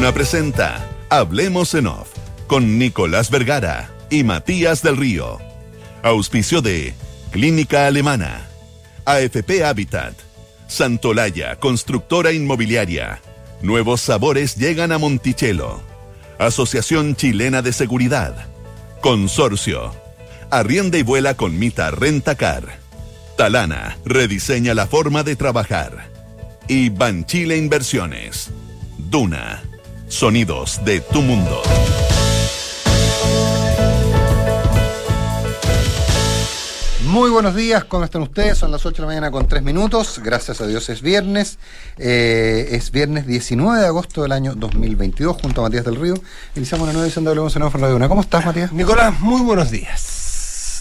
Duna presenta Hablemos en Off con Nicolás Vergara y Matías del Río. Auspicio de Clínica Alemana, AFP Habitat, Santolaya, constructora inmobiliaria. Nuevos sabores llegan a Monticello. Asociación Chilena de Seguridad. Consorcio. Arrienda y vuela con Mita Rentacar. Talana rediseña la forma de trabajar. Y Banchile Inversiones. Duna. Sonidos de tu mundo. Muy buenos días, ¿cómo están ustedes? Son las 8 de la mañana con 3 minutos. Gracias a Dios es viernes. Eh, es viernes 19 de agosto del año 2022, junto a Matías del Río. Iniciamos una nueva edición de Hablemos en Radio Una. ¿Cómo estás, Matías? Nicolás, muy buenos días.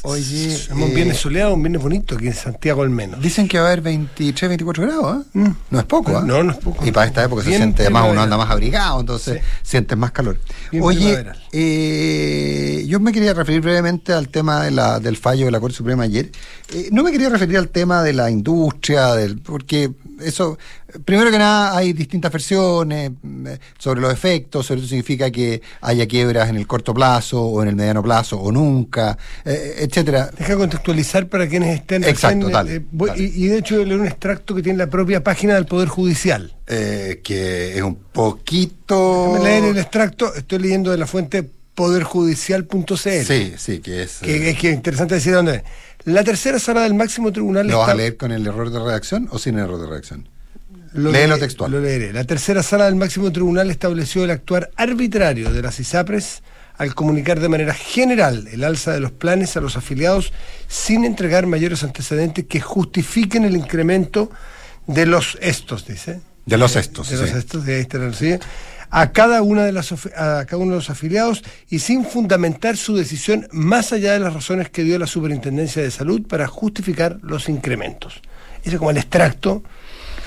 Oye, es un viernes eh, soleado, un viernes bonito aquí en Santiago al menos. Dicen que va a haber 23, 24 grados, ¿eh? Mm. No es poco, ¿eh? No, no es poco. Y para esta época se siente más, uno anda más abrigado, entonces Sí. sientes más calor. Bien Oye, eh, yo me quería referir brevemente al tema de la, del fallo de la Corte Suprema ayer. Eh, no me quería referir al tema de la industria, del, porque eso, primero que nada, hay distintas versiones mm, eh, sobre los efectos, sobre eso significa que haya quiebras en el corto plazo o en el mediano plazo o nunca, eh, etcétera. Deja contextualizar para quienes estén Exacto, recién, dale, eh, voy- dale. Y, y de hecho leer un extracto que tiene la propia página del Poder Judicial. Eh, que es un poquito... Déjame leer el extracto, estoy leyendo de la fuente poderjudicial.cl. Sí, sí, que es... Que, eh, es que interesante decir dónde es. La tercera sala del máximo tribunal ¿Lo vas a leer con el error de redacción o sin error de redacción? Lo Léelo textual. Lo leeré. La tercera sala del máximo tribunal estableció el actuar arbitrario de las ISAPRES al comunicar de manera general el alza de los planes a los afiliados sin entregar mayores antecedentes que justifiquen el incremento de los estos, dice. De los estos, De los sí. estos, de ahí está la sí, a cada una de las a cada uno de los afiliados y sin fundamentar su decisión más allá de las razones que dio la Superintendencia de Salud para justificar los incrementos. Ese es como el extracto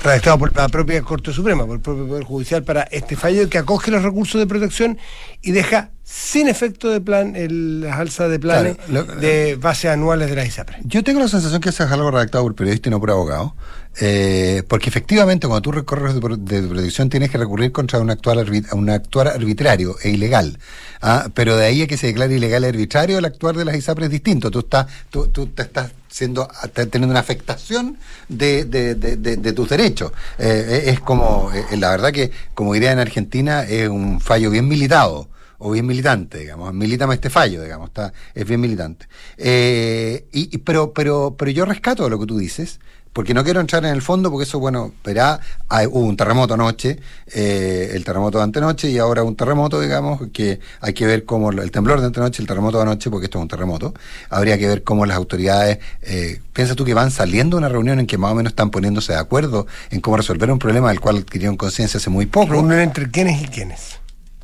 redactado por la propia Corte Suprema, por el propio Poder Judicial para este fallo que acoge los recursos de protección y deja sin efecto de plan el, las alzas de planes Claro, lo- de base anuales de la ISAPRE. Yo tengo la sensación que eso es algo redactado por periodista y no por abogado, eh, porque efectivamente cuando tú recorres de, de protección tienes que recurrir contra un actuar, arbi- a un actuar arbitrario e ilegal. ¿ah? Pero de ahí a que se declare ilegal y arbitrario, el actuar de las ISAPRES es distinto. Tú estás, tú, tú te estás siendo, teniendo una afectación de, de, de- de- tus derechos. Eh, es como, eh, la verdad que, como idea en Argentina, es un fallo bien militado o bien militante, digamos, milítame este fallo, digamos, está, es bien militante. Eh, y- pero, pero, pero yo rescato lo que tú dices, porque no quiero entrar en el fondo, porque eso, bueno, verá, hay- hubo un terremoto anoche, eh, el terremoto de antenoche, y ahora un terremoto, digamos, que hay que ver cómo, el temblor de antenoche, el terremoto de anoche, porque esto es un terremoto, habría que ver cómo las autoridades, eh, piensa tú que van saliendo de una reunión en que más o menos están poniéndose de acuerdo en cómo resolver un problema del cual adquirieron conciencia hace muy poco Reunión entre quiénes y quiénes.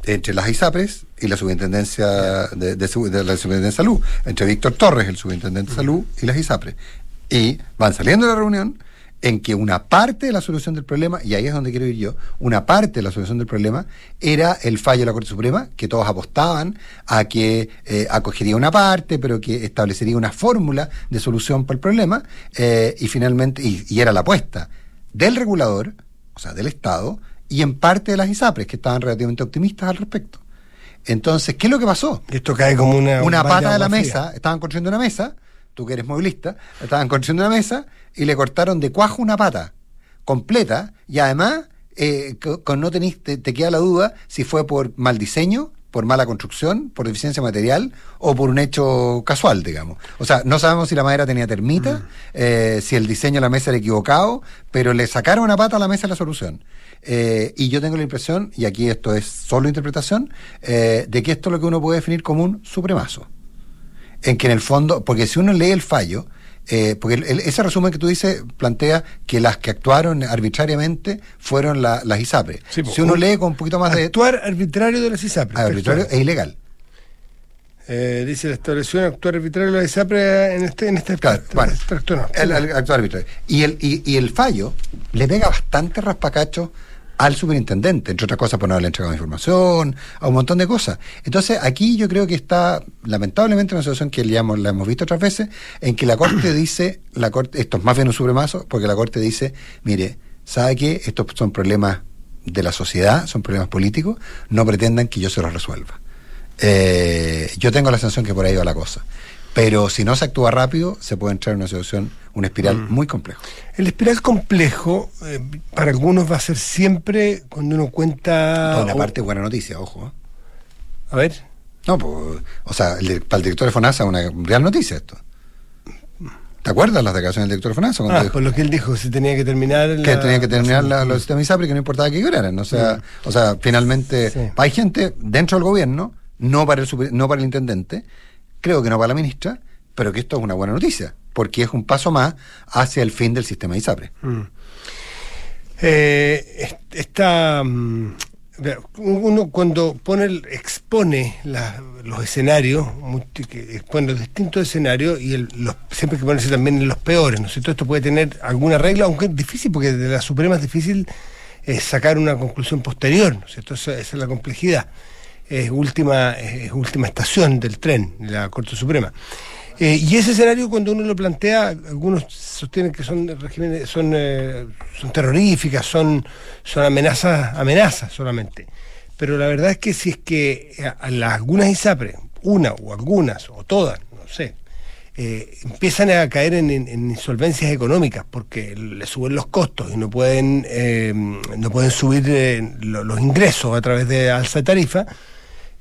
entre las ISAPRES y la Superintendencia de, de la Superintendencia de Salud, entre Víctor Torres, el Superintendente de Salud, y las ISAPRES. Y van saliendo de la reunión en que una parte de la solución del problema, y ahí es donde quiero ir yo, una parte de la solución del problema era el fallo de la Corte Suprema, que todos apostaban a que eh, acogería una parte, pero que establecería una fórmula de solución para el problema, eh, y finalmente, y, y era la apuesta del regulador, o sea, del Estado, y en parte de las ISAPRES, que estaban relativamente optimistas al respecto. Entonces, ¿qué es lo que pasó? Esto cae como una... Una pata de la mesa, estaban construyendo una mesa, tú que eres movilista, estaban construyendo una mesa y le cortaron de cuajo una pata completa y además eh, co- con no tenés, te, te queda la duda si fue por mal diseño, por mala construcción, por deficiencia material o por un hecho casual, digamos. O sea, no sabemos si la madera tenía termita, eh, si el diseño de la mesa era equivocado, pero le sacaron una pata a la mesa la solución. Eh, y yo tengo la impresión, y aquí esto es solo interpretación, eh, de que esto es lo que uno puede definir como un supremazo en que en el fondo, porque si uno lee el fallo, eh, porque el- el- ese resumen que tú dices plantea que las que actuaron arbitrariamente fueron la- las ISAPRE. Sí, si uno un- lee con un poquito más de Actuar arbitrario de las ISAPRE. arbitrario textual. e ilegal. Eh, dice la establección actuar arbitrario de la ISAPRE en este, en este Claro, extracto. bueno, extracto no. el, el actuar arbitrario. Y el, y, y el fallo le pega bastante raspacacho al superintendente, entre otras cosas por no haberle entregado información, a un montón de cosas. Entonces, aquí yo creo que está, lamentablemente, una situación que ya hemos- la hemos visto otras veces, en que la Corte dice, la corte, esto es más bien un supremazo, porque la Corte dice, mire, ¿sabe qué? Estos son problemas de la sociedad, son problemas políticos, no pretendan que yo se los resuelva. Eh, yo tengo la sensación que por ahí va la cosa. Pero si no se actúa rápido, se puede entrar en una situación, un espiral Mm. muy complejo. El espiral complejo, eh, para algunos va a ser siempre cuando uno cuenta... Por una o- parte, buena noticia, ojo. ¿eh? A ver, No, pues, o sea, el- para el director de FONASA es una real noticia esto. ¿Te acuerdas las declaraciones del director de FONASA? Cuando ah, dijo por lo que él dijo, se tenía que terminar... que la- tenía que terminar la- la- los sistemas ISAPRE y que no importaba que quebraran. O sea, o sea finalmente Sí. hay gente dentro del gobierno, no para, el super- no para el intendente, creo que no para la ministra, pero que esto es una buena noticia, porque es un paso más hacia el fin del sistema ISAPRE. Mm. Eh, est- está mm, uno cuando pone expone la- los escenarios expone los distintos escenarios y el- los, siempre hay que ponerse también en los peores no es cierto esto puede tener alguna regla aunque es difícil porque de la suprema es difícil eh, sacar una conclusión posterior no es cierto esa, esa es la complejidad es última es última estación del tren la corte suprema eh, y ese escenario, cuando uno lo plantea, algunos sostienen que son regímenes, son, eh, son terroríficas, son, son amenazas, amenazas solamente. Pero la verdad es que si es que a, a las- algunas ISAPRE, una o algunas, o todas, no sé, eh, empiezan a caer en, en- en insolvencias económicas porque le suben los costos y no pueden, eh, no pueden subir eh, lo- los ingresos a través de alza de tarifa.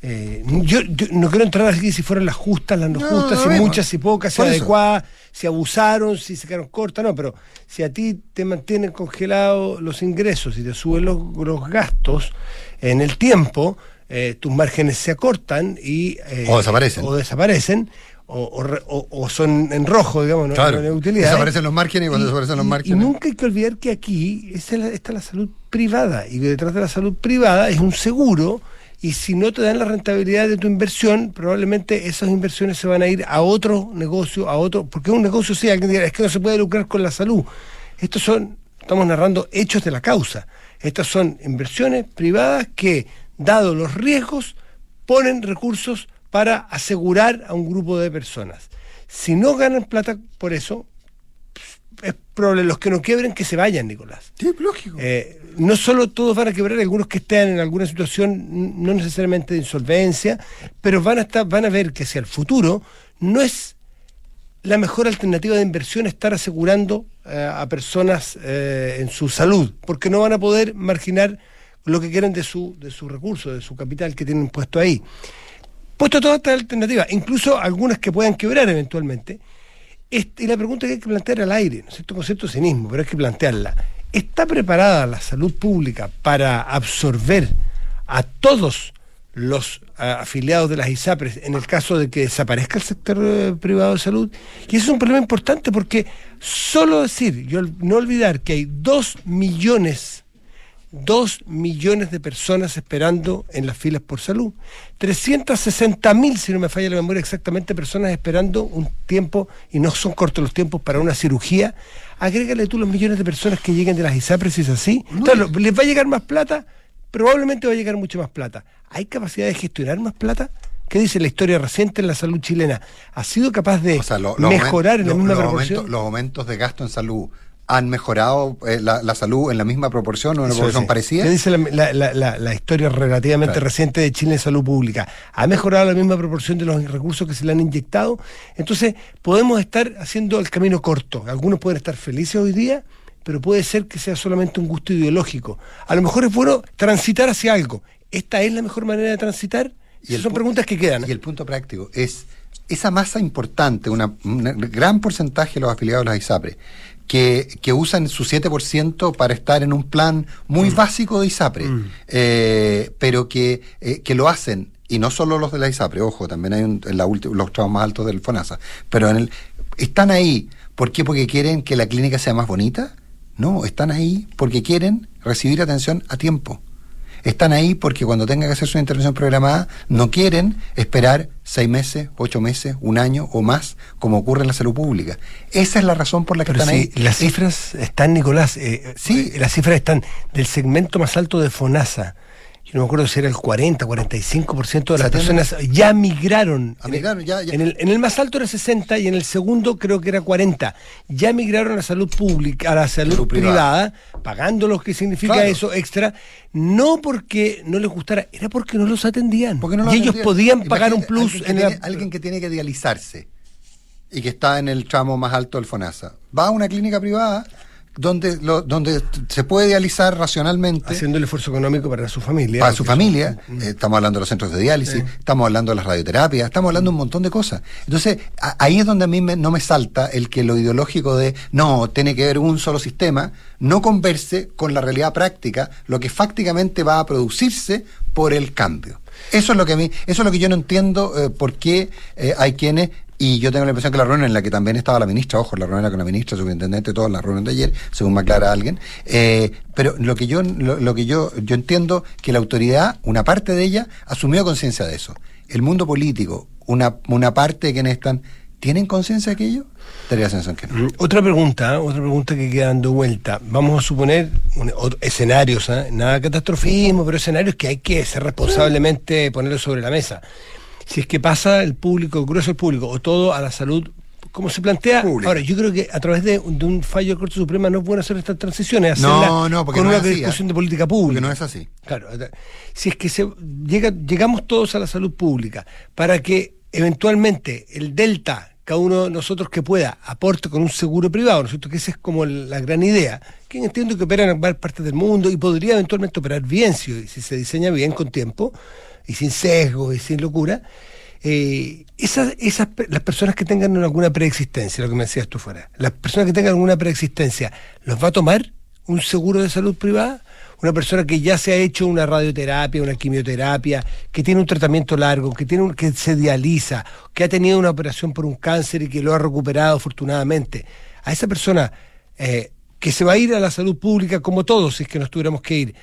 Eh, yo, yo no quiero entrar aquí si fueran las justas, las no, No, justas, no si muchas, si pocas, si adecuadas, si abusaron, si se quedaron cortas, no, pero si a ti te mantienen congelados los ingresos y te suben los, los gastos en el tiempo, eh, tus márgenes se acortan y... eh, O desaparecen. O desaparecen, o, son en rojo, digamos, no, Claro, no hay utilidad. desaparecen los márgenes y cuando desaparecen los y- márgenes- Y nunca hay que olvidar que aquí esa es la- está la salud privada y que detrás de la salud privada es un seguro y si no te dan la rentabilidad de tu inversión, probablemente esas inversiones se van a ir a otro negocio, a otro, porque un negocio, sí, alguien dirá, es que no se puede lucrar con la salud. Estos son, estamos narrando hechos de la causa. Estas son inversiones privadas que, dado los riesgos, ponen recursos para asegurar a un grupo de personas. Si no ganan plata por eso, es probable los que no quiebren que se vayan, Nicolás. Sí, lógico. Eh, no solo todos van a quebrar, algunos que estén en alguna situación no necesariamente de insolvencia, pero van a estar, van a ver que hacia el futuro no es la mejor alternativa de inversión estar asegurando eh, a personas eh, en su salud, porque no van a poder marginar lo que quieren de su, de su recurso, de su capital que tienen puesto ahí. Puesto todas estas alternativas, incluso algunas que puedan quebrar eventualmente, este, y la pregunta que hay que plantear al aire, ¿no es cierto? Concepto cinismo, pero hay que plantearla. ¿Está preparada la salud pública para absorber a todos los ah, afiliados de las ISAPRES en el caso de que desaparezca el sector eh, privado de salud? Y eso es un problema importante porque solo decir, yo no olvidar que hay dos millones Dos millones de personas esperando en las filas por salud. 360 mil, si no me falla la memoria exactamente, personas esperando un tiempo, y no son cortos los tiempos, para una cirugía. Agrégale tú los millones de personas que lleguen de las ISAPRES si es así. Claro, les va a llegar más plata, probablemente va a llegar mucho más plata. ¿Hay capacidad de gestionar más plata? ¿Qué dice la historia reciente en la salud chilena? ¿Ha sido capaz de O sea, lo- los mejorar en la misma proporción? los aumentos de gasto en salud han mejorado eh, la, la salud en la misma proporción o en una proporción sí. parecida. ¿Qué dice la, historia relativamente Claro. reciente de Chile en salud pública? ¿Ha mejorado la misma proporción de los recursos que se le han inyectado? Entonces, podemos estar haciendo el camino corto. Algunos pueden estar felices hoy día, pero puede ser que sea solamente un gusto ideológico. A lo mejor es bueno transitar hacia algo. ¿Esta es la mejor manera de transitar? Y son preguntas que quedan. Y el punto práctico es esa masa importante, una, un gran porcentaje de los afiliados de las ISAPRE, que, que usan su 7% para estar en un plan muy básico de ISAPRE, eh, pero que, eh, que lo hacen, y no solo los de la ISAPRE, ojo, también hay un- en la los tramos más altos del FONASA, pero en el, están ahí, ¿por qué? Porque quieren que la clínica sea más bonita. No, están ahí porque quieren recibir atención a tiempo están ahí porque cuando tengan que hacer su intervención programada no quieren esperar seis meses, ocho meses, un año o más, como ocurre en la salud pública. Esa es la razón por la que Pero están ahí. las cifras están, Nicolás, eh, Sí. eh, las cifras están del segmento más alto de FONASA, yo no me acuerdo si era el 40, 45% de las personas ya migraron. Migraron ya, En, el, en, el, más alto era 60 y en el segundo creo que era 40. Ya migraron a la salud pública, a la salud, privada, pagando lo que significa eso extra, no porque no les gustara, era porque no los atendían. Porque y ellos podían pagar un plus. Alguien en alguien que tiene que dializarse y que está en el tramo más alto del FONASA. Va a una clínica privada donde, lo, donde se puede dializar racionalmente. Haciendo el esfuerzo económico para su familia. Para su familia. Eh, estamos hablando de los centros de diálisis, estamos hablando de las radioterapias, estamos hablando de un montón de cosas. Entonces, ahí es donde a mí no me salta el que lo ideológico de no, tiene que haber un solo sistema, no converse con la realidad práctica, lo que fácticamente va a producirse por el cambio. Eso es lo que a mí, eso es lo que yo no entiendo eh, por qué eh, hay quienes y yo tengo la impresión que la reunión en la que también estaba la ministra, ojo, la reunión en la ministra, superintendente, toda la reunión de ayer, según me aclara alguien, eh, pero lo que yo, lo, que yo, yo entiendo que la autoridad, una parte de ella, asumió conciencia de eso. El mundo político, una, una parte de quienes están, ¿tienen conciencia de aquello? Tenía sensación que no. Mm, otra pregunta, otra pregunta que queda dando vuelta. Vamos a suponer escenarios, ¿eh? nada catastrofismo, pero escenarios que hay que ser responsablemente ponerlos sobre la mesa si es que pasa el público, el grueso del público, o todo a la salud como se plantea. Ahora, yo creo que a través de, un fallo de Corte Suprema no es bueno hacer estas transiciones, hacerlas no, no, con una discusión de política pública. Porque no es así. Claro, si es que se llega, llegamos todos a la salud pública para que eventualmente el delta, cada uno de nosotros que pueda, aporte con un seguro privado, ¿no es cierto? Que esa es como la gran idea, que entiendo que opera en varias partes del mundo y podría eventualmente operar bien si, si se diseña bien con tiempo y sin sesgo y sin locura, eh, esas, esas, las personas que tengan alguna preexistencia, lo que me decías tú fuera, las personas que tengan alguna preexistencia, ¿los va a tomar un seguro de salud privada? Una persona que ya se ha hecho una radioterapia, una quimioterapia, que tiene un tratamiento largo, que, tiene un, que se dializa, que ha tenido una operación por un cáncer y que lo ha recuperado afortunadamente. A esa persona eh, que se va a ir a la salud pública como todos, si es que nos tuviéramos que ir,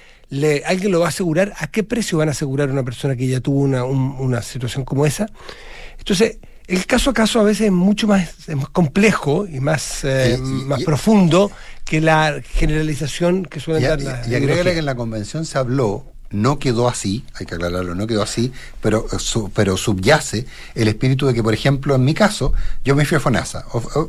¿alguien lo va a asegurar? ¿A qué precio van a asegurar a una persona que ya tuvo una, situación como esa? Entonces, el caso a caso a veces es mucho más, complejo y más, eh, más profundo que la generalización que suelen dar las. Y, y agrégale que en la convención se habló no quedó así, hay que aclararlo, no quedó así, pero, eh, pero subyace el espíritu de que, por ejemplo, en mi caso, yo me fui a FONASA,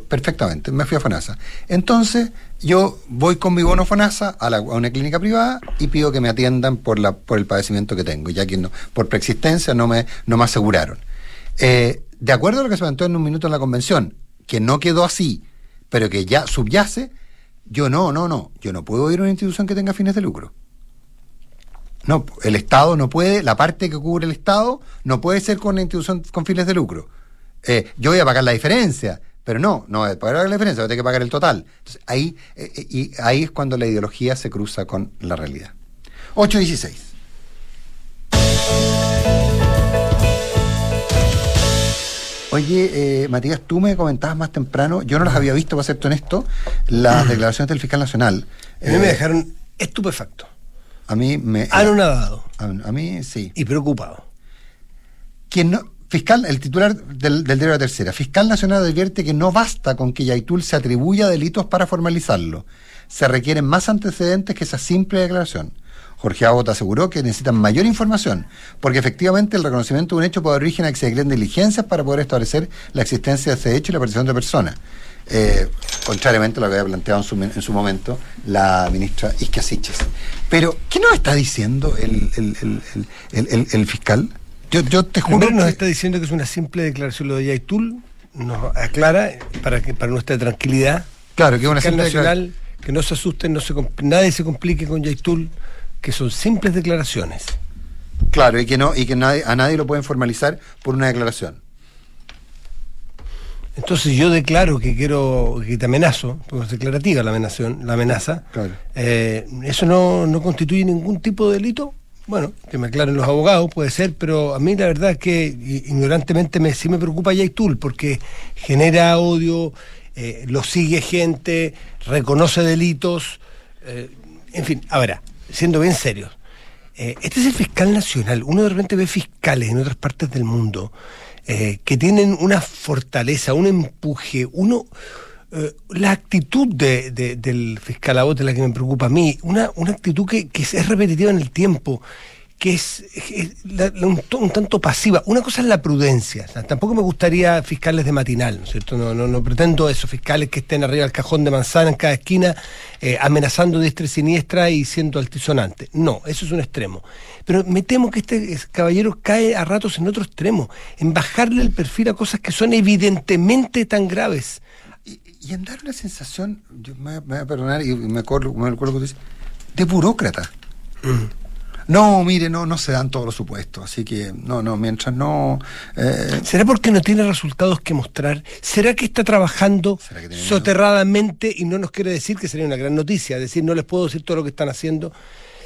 perfectamente, me fui a FONASA. Entonces, yo voy con mi bono FONASA a, la, una clínica privada y pido que me atiendan por, la, por el padecimiento que tengo, ya que no, por preexistencia no me, no me aseguraron. Eh, de acuerdo a lo que se planteó en un minuto en la convención, que no quedó así, pero que ya subyace, yo no, no, no, yo no puedo ir a una institución que tenga fines de lucro. No, el Estado no puede, la parte que cubre el Estado no puede ser con una institución con fines de lucro. Eh, yo voy a pagar la diferencia, pero no, no voy a pagar la diferencia, voy a tener que pagar el total. Entonces, ahí, eh, eh, y ahí es cuando la ideología se cruza con la realidad. 8.16. Oye, Matías, tú me comentabas más temprano, yo no las había visto, para ser honesto, las declaraciones del fiscal nacional. A mí me dejaron estupefacto. A mí me. Anonadado. A, a mí sí. Y preocupado. Quien no, fiscal, el titular del, del diario la tercera, fiscal nacional advierte que no basta con que Yaitul se atribuya delitos para formalizarlo. Se requieren más antecedentes que esa simple declaración. Jorge Abbott aseguró que necesitan mayor información, porque efectivamente el reconocimiento de un hecho puede dar origen a que se creen diligencias para poder establecer la existencia de ese hecho y la participación de personas. Eh, contrariamente a lo que había planteado en su, en su momento la ministra Isquia Pero, ¿qué nos está diciendo el, el, fiscal? Yo, yo te juro. nos está diciendo que es una simple declaración lo de Yaitul, nos aclara para que para nuestra tranquilidad. Claro, que es una simple nacional, que no se asusten, no se, nadie se complique con Yaitul, que son simples declaraciones. Claro, y que no, y que nadie, a nadie lo pueden formalizar por una declaración. Entonces yo declaro que quiero, que te amenazo, porque es declarativa la amenaza, la amenaza. Eh, ¿Eso no, no constituye ningún tipo de delito? Bueno, que me aclaren los abogados, puede ser, pero a mí la verdad es que ignorantemente me, sí me preocupa Yaitul, porque genera odio, eh, lo sigue gente, reconoce delitos, eh, en fin, ahora, siendo bien serios, este es el fiscal nacional, uno de repente ve fiscales en otras partes del mundo eh, que tienen una fortaleza, un empuje, uno... Eh, la actitud de, del fiscal Abot es la que me preocupa a mí, una, una actitud que, que es repetitiva en el tiempo, que es, un, tanto pasiva. Una cosa es la prudencia. tampoco me gustaría fiscales de matinal, ¿no es cierto? No, no, pretendo esos fiscales que estén arriba del cajón de manzana en cada esquina, eh, amenazando diestra y siniestra y siendo altisonante. No, eso es un extremo. Pero me temo que este caballero cae a ratos en otro extremo, en bajarle el perfil a cosas que son evidentemente tan graves. Y, en dar una sensación, yo me, voy a perdonar y me acuerdo, me acuerdo que dice, de burócrata. Mm. No, mire, no, no se dan todos los supuestos, así que no, no, mientras no... Eh, ¿Será porque no tiene resultados que mostrar? ¿Será que está trabajando soterradamente y no nos quiere decir que sería una gran noticia? Es decir, no les puedo decir todo lo que están haciendo.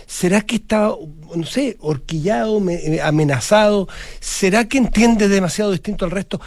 ¿Será que está, no sé, horquillado, eh, amenazado? ¿Será que entiende demasiado distinto al resto?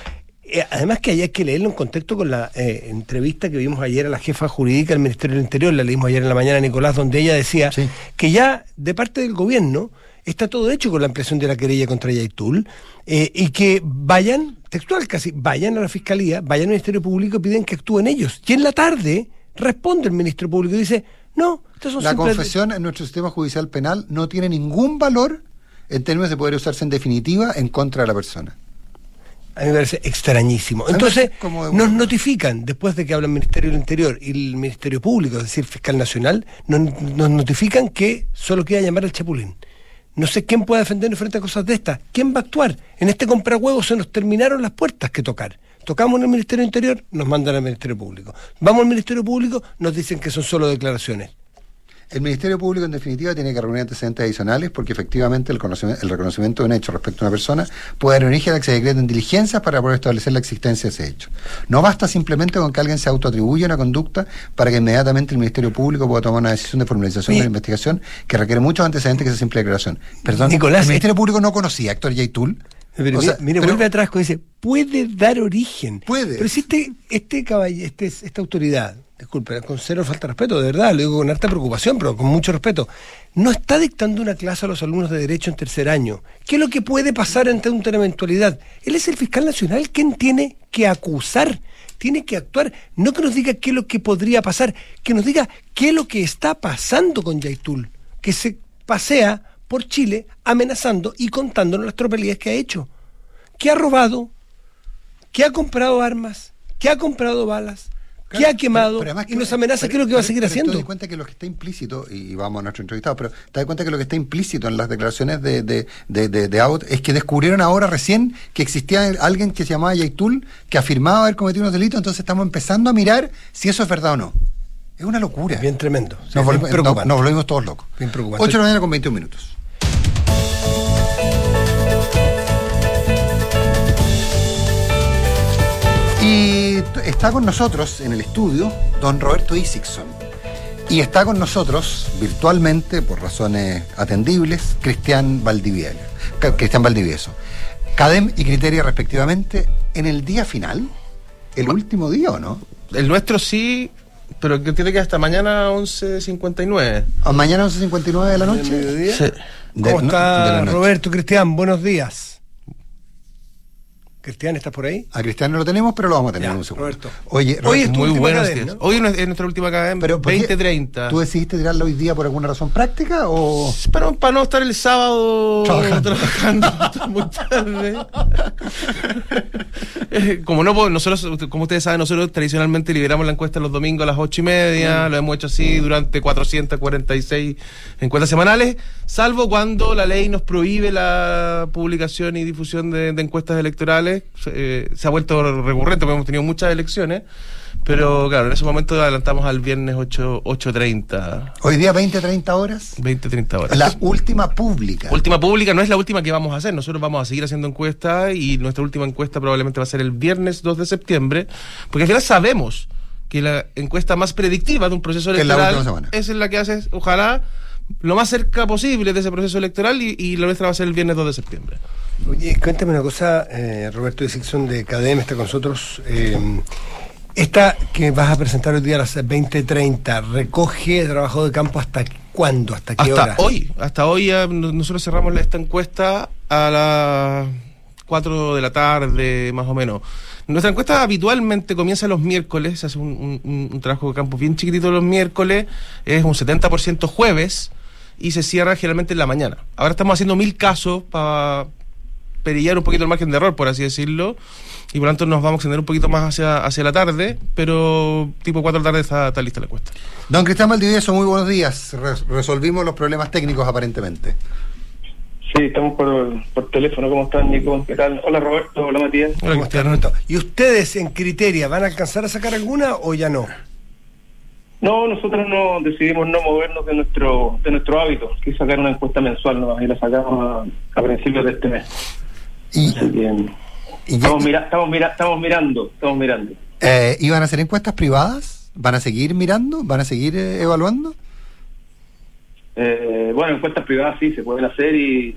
Eh, además que hay que leerlo en contexto con la eh, entrevista que vimos ayer a la jefa jurídica del Ministerio del Interior, la leímos ayer en la mañana, Nicolás, donde ella decía que ya de parte del gobierno está todo hecho con la ampliación de la querella contra Yaitul eh, y que vayan, textual casi, vayan a la Fiscalía, vayan al Ministerio Público y piden que actúen ellos. Y en la tarde responde el Ministro Público y dice, no, son La confesión en nuestro sistema judicial penal no tiene ningún valor en términos de poder usarse en definitiva en contra de la persona. A mí me parece extrañísimo. Entonces, nos notifican, después de que habla el Ministerio del Interior y el Ministerio Público, es decir, Fiscal Nacional, nos, notifican que solo queda llamar al Chapulín. No sé quién puede defendernos frente a cosas de estas. ¿Quién va a actuar? En este comprar huevos se nos terminaron las puertas que tocar. Tocamos en el Ministerio del Interior, nos mandan al Ministerio Público. Vamos al Ministerio Público, nos dicen que son solo declaraciones. El Ministerio Público, en definitiva, tiene que reunir antecedentes adicionales porque efectivamente el, el reconocimiento de un hecho respecto a una persona puede dar origen a que se decreten diligencias para poder establecer la existencia de ese hecho. No basta simplemente con que alguien se autoatribuya una conducta para que inmediatamente el Ministerio Público pueda tomar una decisión de formalización de la investigación que requiere muchos antecedentes que esa simple declaración. Perdón, Nicolás, el Ministerio Público no conocía a Héctor Yaitul. Pero, mire, vuelve atrás y dice, puede dar origen. Puede. Pero si este, este caballero, este, esta autoridad disculpe, con cero falta de respeto, de verdad, lo digo con harta preocupación, pero con mucho respeto, no está dictando una clase a los alumnos de Derecho en tercer año. ¿Qué es lo que puede pasar ante una eventualidad? Él es el fiscal nacional quien tiene que acusar, tiene que actuar, no que nos diga qué es lo que podría pasar, que nos diga qué es lo que está pasando con Yaitul, que se pasea por Chile amenazando y contándonos las tropelías que ha hecho, que ha robado, que ha comprado armas, que ha comprado balas, que ha quemado y nos amenaza es lo que va a seguir haciendo. Te das cuenta que lo que está implícito, y vamos a nuestro entrevistado, pero te das cuenta que lo que está implícito en las declaraciones de, de, de, es que descubrieron ahora recién que existía alguien que se llamaba Yaitul que afirmaba haber cometido unos delitos, entonces estamos empezando a mirar si eso es verdad o no. Es una locura. Bien tremendo. nos, volvemos, todos locos. Bien preocupante. 8 de la mañana con 21 minutos. Y está con nosotros en el estudio don Roberto Isixson. Y está con nosotros virtualmente, por razones atendibles, Cristian Valdivieso. Cristian Valdivieso. Cadem y Criteria respectivamente en el día final, el último día o no? El nuestro sí, pero que tiene que hasta mañana 11.59. ¿A mañana 11.59 de la noche? Sí. ¿Cómo está Roberto, Cristian? Buenos días. Cristian, ¿estás por ahí? A Cristian no lo tenemos, pero lo vamos a tener en un segundo. Roberto. Oye, hoy es muy buenos días. Hoy es nuestra última cadena, pero 2030. ¿Tú decidiste tirarlo hoy día por alguna razón práctica o...? Pero para no estar el sábado trabajando, muy tarde. Eh, como no, nosotros, como ustedes saben, nosotros tradicionalmente liberamos la encuesta los domingos a las ocho y media, lo hemos hecho así durante 446 encuestas semanales, salvo cuando la ley nos prohíbe la publicación y difusión de encuestas electorales eh, se ha vuelto recurrente, porque hemos tenido muchas elecciones. Pero claro, en ese momento adelantamos al viernes 8.30. ¿Hoy día 20.30 horas? 20.30 horas. La última pública. Última pública no es la última que vamos a hacer. Nosotros vamos a seguir haciendo encuestas y nuestra última encuesta probablemente va a ser el viernes 2 de septiembre. Porque al final sabemos que la encuesta más predictiva de un proceso electoral es, en la que haces, ojalá, lo más cerca posible de ese proceso electoral y, y la nuestra va a ser el viernes 2 de septiembre. Oye, cuéntame una cosa, eh, Roberto de Sixon de Cadem está con nosotros. Eh, esta que vas a presentar hoy día a las 20.30, ¿recoge trabajo de campo hasta cuándo? ¿Hasta qué hasta hoy, hasta hoy nosotros cerramos esta encuesta a las 4 de la tarde, más o menos. Nuestra encuesta habitualmente comienza los miércoles, se hace un, un trabajo de campo bien chiquitito los miércoles, es un 70% jueves, y se cierra generalmente en la mañana. Ahora estamos haciendo mil casos para perillar un poquito el margen de error, por así decirlo, y por lo tanto nos vamos a extender un poquito más hacia, hacia la tarde, pero tipo 4 de la tarde está, está lista la encuesta. Don Cristian Valdivieso, muy buenos días. Re- resolvimos los problemas técnicos aparentemente. Sí, estamos por, por teléfono. ¿Cómo están, Nico? ¿Qué tal? Hola, Roberto. Hola, Matías. Hola, ¿Cómo está, Cristian. Roberto? ¿Y ustedes en Criteria van a alcanzar a sacar alguna o ya no? No, nosotros no decidimos no movernos de nuestro de nuestro hábito, que es sacar una encuesta mensual nomás, y la sacamos a, a principios de este mes. Y, y ya- estamos, mira, estamos, mira, estamos mirando, estamos mirando. eh, ¿Iban a hacer encuestas privadas? ¿Van a seguir mirando? ¿Van a seguir eh, evaluando? Eh, bueno, encuestas privadas sí se pueden hacer y,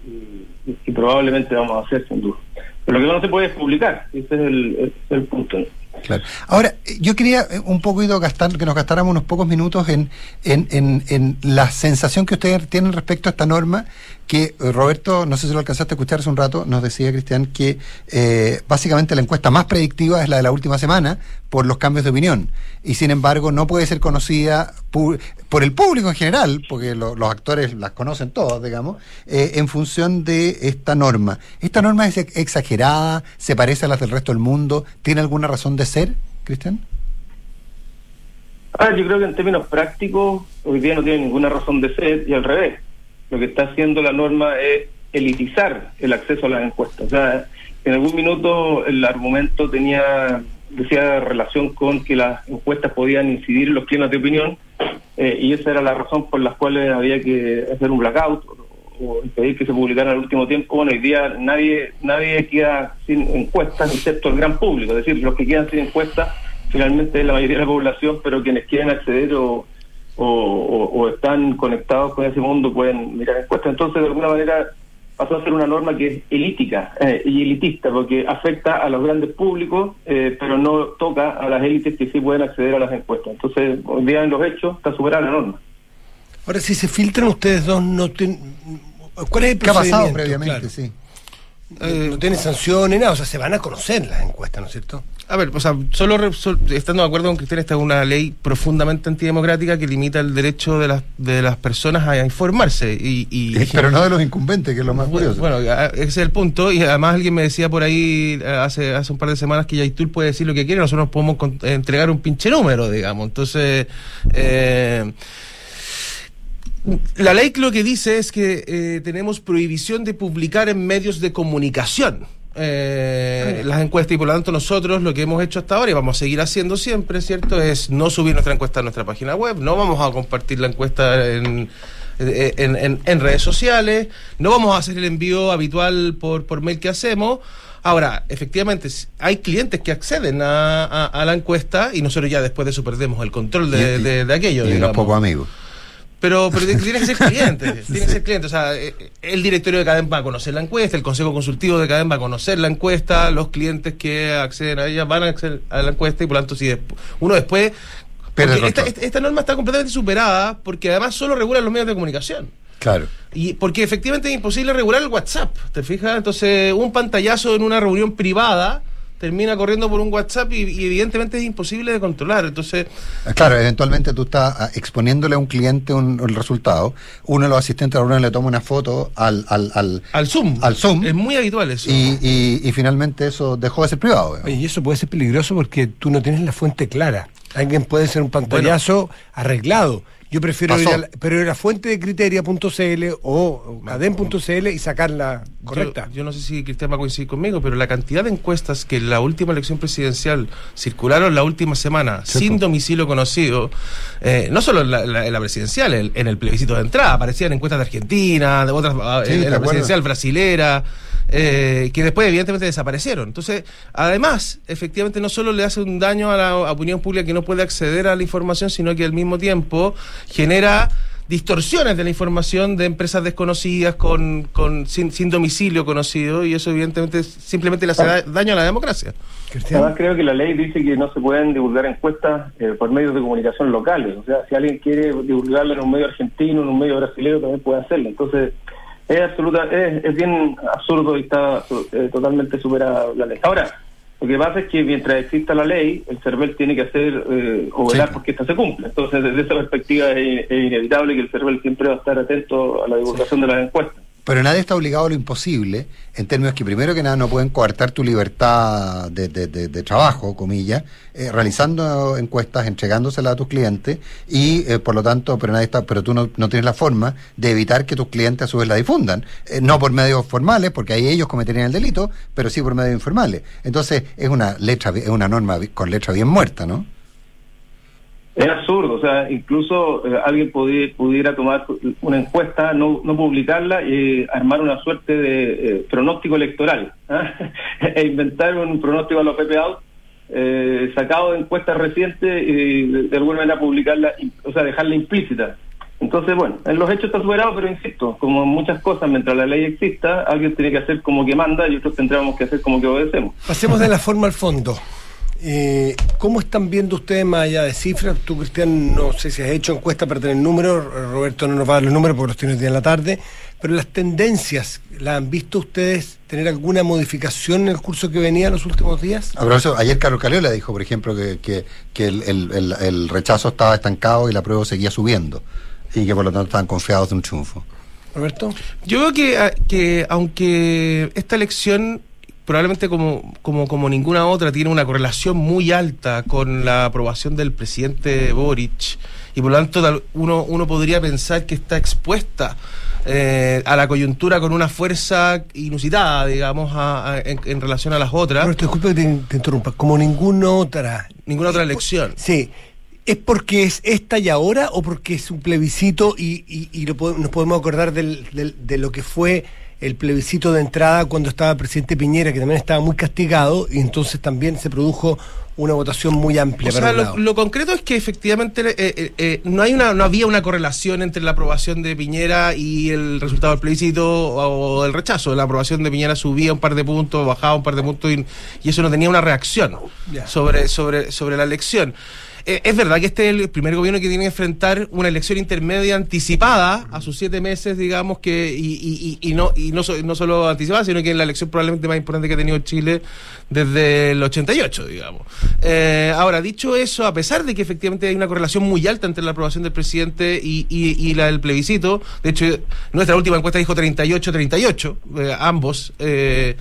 y- y probablemente vamos a hacer, sin duda. Pero lo que no se puede es publicar, ese es el, ese es el punto. ¿no? Claro. Ahora, yo quería eh, un poquito gastar, que nos gastáramos unos pocos minutos en, en, en, en la sensación que ustedes tienen respecto a esta norma, que eh, Roberto, no sé si lo alcanzaste a escuchar hace un rato, nos decía Cristian que eh, básicamente la encuesta más predictiva es la de la última semana por los cambios de opinión y sin embargo no puede ser conocida por el público en general, porque lo- los actores las conocen todos, digamos, eh, en función de esta norma. ¿Esta norma es ex- exagerada? ¿Se parece a las del resto del mundo? ¿Tiene alguna razón de ser, Cristian? Ah, yo creo que en términos prácticos hoy día no tiene ninguna razón de ser y al revés. Lo que está haciendo la norma es elitizar el acceso a las encuestas. O sea, en algún minuto el argumento tenía decía relación con que las encuestas podían incidir en los climas de opinión eh, y esa era la razón por las cuales había que hacer un blackout o, o impedir que se publicara al último tiempo. Bueno, hoy día nadie nadie queda sin encuestas excepto el gran público, es decir, los que quedan sin encuestas finalmente es la mayoría de la población, pero quienes quieren acceder o, o, o- o están conectados con ese mundo pueden mirar encuestas. Entonces, de alguna manera, pasó a ser una norma que es elítica eh, y elitista, porque afecta a los grandes públicos, eh, pero no toca a las élites que sí pueden acceder a las encuestas. Entonces, hoy día en los hechos está superada la norma. Ahora, si se filtran ustedes dos, no ten- ¿cuál es el ¿Qué ha pasado procedimiento? previamente? Claro. Sí. Eh, no tiene sanciones, nada, o sea, se van a conocer las encuestas, ¿no es cierto? A ver, o sea, solo re- sol- estando de acuerdo con Cristian, esta es una ley profundamente antidemocrática que limita el derecho de las, de las personas a informarse. Y, y- Eh, Pero no de los incumbentes, que es lo más curioso. Bueno, ese es el punto. Y además alguien me decía por ahí eh, hace, hace un par de semanas que Yaitul puede decir lo que quiere, nosotros podemos con- entregar un pinche número, digamos. Entonces, eh, la ley lo que dice es que eh, tenemos prohibición de publicar en medios de comunicación. eh, las encuestas y por lo tanto nosotros lo que hemos hecho hasta ahora y vamos a seguir haciendo siempre, ¿cierto? Es no subir nuestra encuesta a nuestra página web, no vamos a compartir la encuesta en, en, en- en redes sociales, no vamos a hacer el envío habitual por, por mail que hacemos. Ahora, efectivamente, hay clientes que acceden a, a- a la encuesta y nosotros ya después de eso perdemos el control de, Y- de- de aquello. y unos digamos. pocos amigos. Pero, pero tiene que ser cliente, tiene que ser cliente. O sea, eh, el directorio de Cadem va a conocer la encuesta, el consejo consultivo de Cadem va a conocer la encuesta, los clientes que acceden a ella van a acceder a la encuesta y por lo tanto, si despu- uno después. Esta, esta- esta norma está completamente superada porque además solo regula los medios de comunicación. Claro. Y porque efectivamente es imposible regular el WhatsApp, ¿te fijas? Entonces, un pantallazo en una reunión privada termina corriendo por un WhatsApp y, y evidentemente es imposible de controlar. Entonces, Eh, Claro, eventualmente tú estás ah, exponiéndole a un cliente un, el resultado. Uno de los asistentes de la reunión le toma una foto al, al, al, al Zoom. Al Zoom. Es muy habitual eso. y, y, y finalmente eso dejó de ser privado. y eso puede ser peligroso porque tú no tienes la fuente clara. Alguien puede ser un pantallazo arreglado. Yo prefiero ir a, la, pero ir a la fuente de criteria.cl o cadem.cl y sacarla correcta. Yo, yo no sé si Cristian va a coincidir conmigo, pero la cantidad de encuestas que en la última elección presidencial circularon la última semana sin domicilio conocido, eh, no solo en la, la- en la presidencial, en, en el plebiscito de entrada, aparecían encuestas de Argentina, de otras, Sí, en, ¿te en la acuerdas? presidencial brasilera. Eh, que después evidentemente desaparecieron. Entonces, además, efectivamente no solo le hace un daño a la opinión pública que no puede acceder a la información, sino que al mismo tiempo genera distorsiones de la información de empresas desconocidas con, con sin, sin domicilio conocido y eso evidentemente simplemente le hace da- daño a la democracia. Cristian. Además, creo que la ley dice que no se pueden divulgar encuestas eh, por medios de comunicación locales. O sea, si alguien quiere divulgarla en un medio argentino, en un medio brasileño, también puede hacerlo. Entonces, es absoluta, es, es bien absurdo y está eh, totalmente superada la ley. Ahora, Lo que pasa es que mientras exista la ley, el CERVEL tiene que hacer eh, o velar Sí. porque esta se cumpla. Entonces, desde esa perspectiva es, es inevitable que el CERVEL siempre va a estar atento a la divulgación de las encuestas. Pero nadie está obligado a lo imposible, en términos que primero que nada no pueden coartar tu libertad de, trabajo, comillas, eh, realizando encuestas, entregándoselas a tus clientes y eh, por lo tanto, pero nadie está, pero tú no, no tienes la forma de evitar que tus clientes a su vez la difundan, Eh, no por medios formales, porque ahí ellos cometerían el delito, pero sí por medios informales. Entonces es una letra, es una norma con letra bien muerta, ¿no? Es absurdo, o sea, incluso eh, alguien pudi- pudiera tomar una encuesta, no, no publicarla y armar una suerte de eh, pronóstico electoral ¿ah? e inventar un pronóstico a los Out eh, sacado de encuestas recientes y de, alguna manera publicarla, o sea, dejarla implícita. Entonces, bueno, en los hechos está superado, pero insisto, como en muchas cosas, mientras la ley exista, alguien tiene que hacer como que manda y otros tendríamos que hacer como que obedecemos. Pasemos de la forma al fondo. Eh, ¿Cómo están viendo ustedes más allá de cifras? Tú, Cristian, no sé si has hecho encuesta para tener números, Roberto no nos va a dar los números porque los tiene hoy día en la tarde, pero las tendencias, ¿las han visto ustedes tener alguna modificación en el curso que venía en los últimos días? Ah, pero eso, ayer Carlos Caliola dijo, por ejemplo, que, que, que el, el- el- el rechazo estaba estancado y la prueba seguía subiendo y que por lo tanto estaban confiados de un triunfo. Roberto. Yo creo que, a- que aunque esta elección probablemente como, como, como ninguna otra tiene una correlación muy alta con la aprobación del presidente Boric y por lo tanto uno, uno podría pensar que está expuesta eh, a la coyuntura con una fuerza inusitada, digamos, a- a- en, en relación a las otras. Roberto, disculpe que te, te interrumpa. Como ninguna otra. Ninguna otra elección. Sí. ¿Es porque es esta y ahora o porque es un plebiscito y, y- y lo nos podemos acordar del- del- de lo que fue el plebiscito de entrada cuando estaba el presidente Piñera, que también estaba muy castigado y entonces también se produjo una votación muy amplia O sea, lo, concreto es que efectivamente eh, eh, eh, no hay una, no había una correlación entre la aprobación de Piñera y el resultado del plebiscito o, del rechazo. La aprobación de Piñera subía un par de puntos, bajaba un par de puntos y, y eso no tenía una reacción sobre, sobre, sobre la elección. Eh, es verdad que este es el primer gobierno que tiene que enfrentar una elección intermedia anticipada a sus siete meses, digamos, que y, y- y- no y no, no solo anticipada, sino que es la elección probablemente más importante que ha tenido Chile desde el 88, digamos. Eh, ahora, dicho eso, a pesar de que efectivamente hay una correlación muy alta entre la aprobación del presidente y, y- la del plebiscito, de hecho, nuestra última encuesta dijo 38-38, eh, ambos, eh,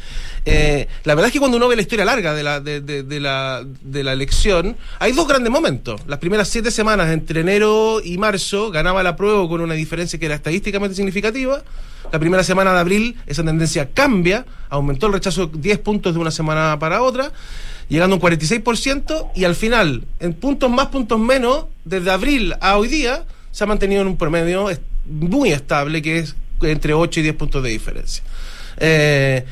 la verdad es que cuando uno ve la historia larga de la, de, de- de la, de la elección, hay dos grandes momentos. Las primeras siete semanas, entre enero y marzo, ganaba la prueba con una diferencia que era estadísticamente significativa. La primera semana de abril esa tendencia cambia, aumentó el rechazo 10 puntos de una semana para otra, llegando a un 46%, y al final, en puntos más, puntos menos, desde abril a hoy día, se ha mantenido en un promedio muy estable, que es entre 8 y 10 puntos de diferencia. Eh,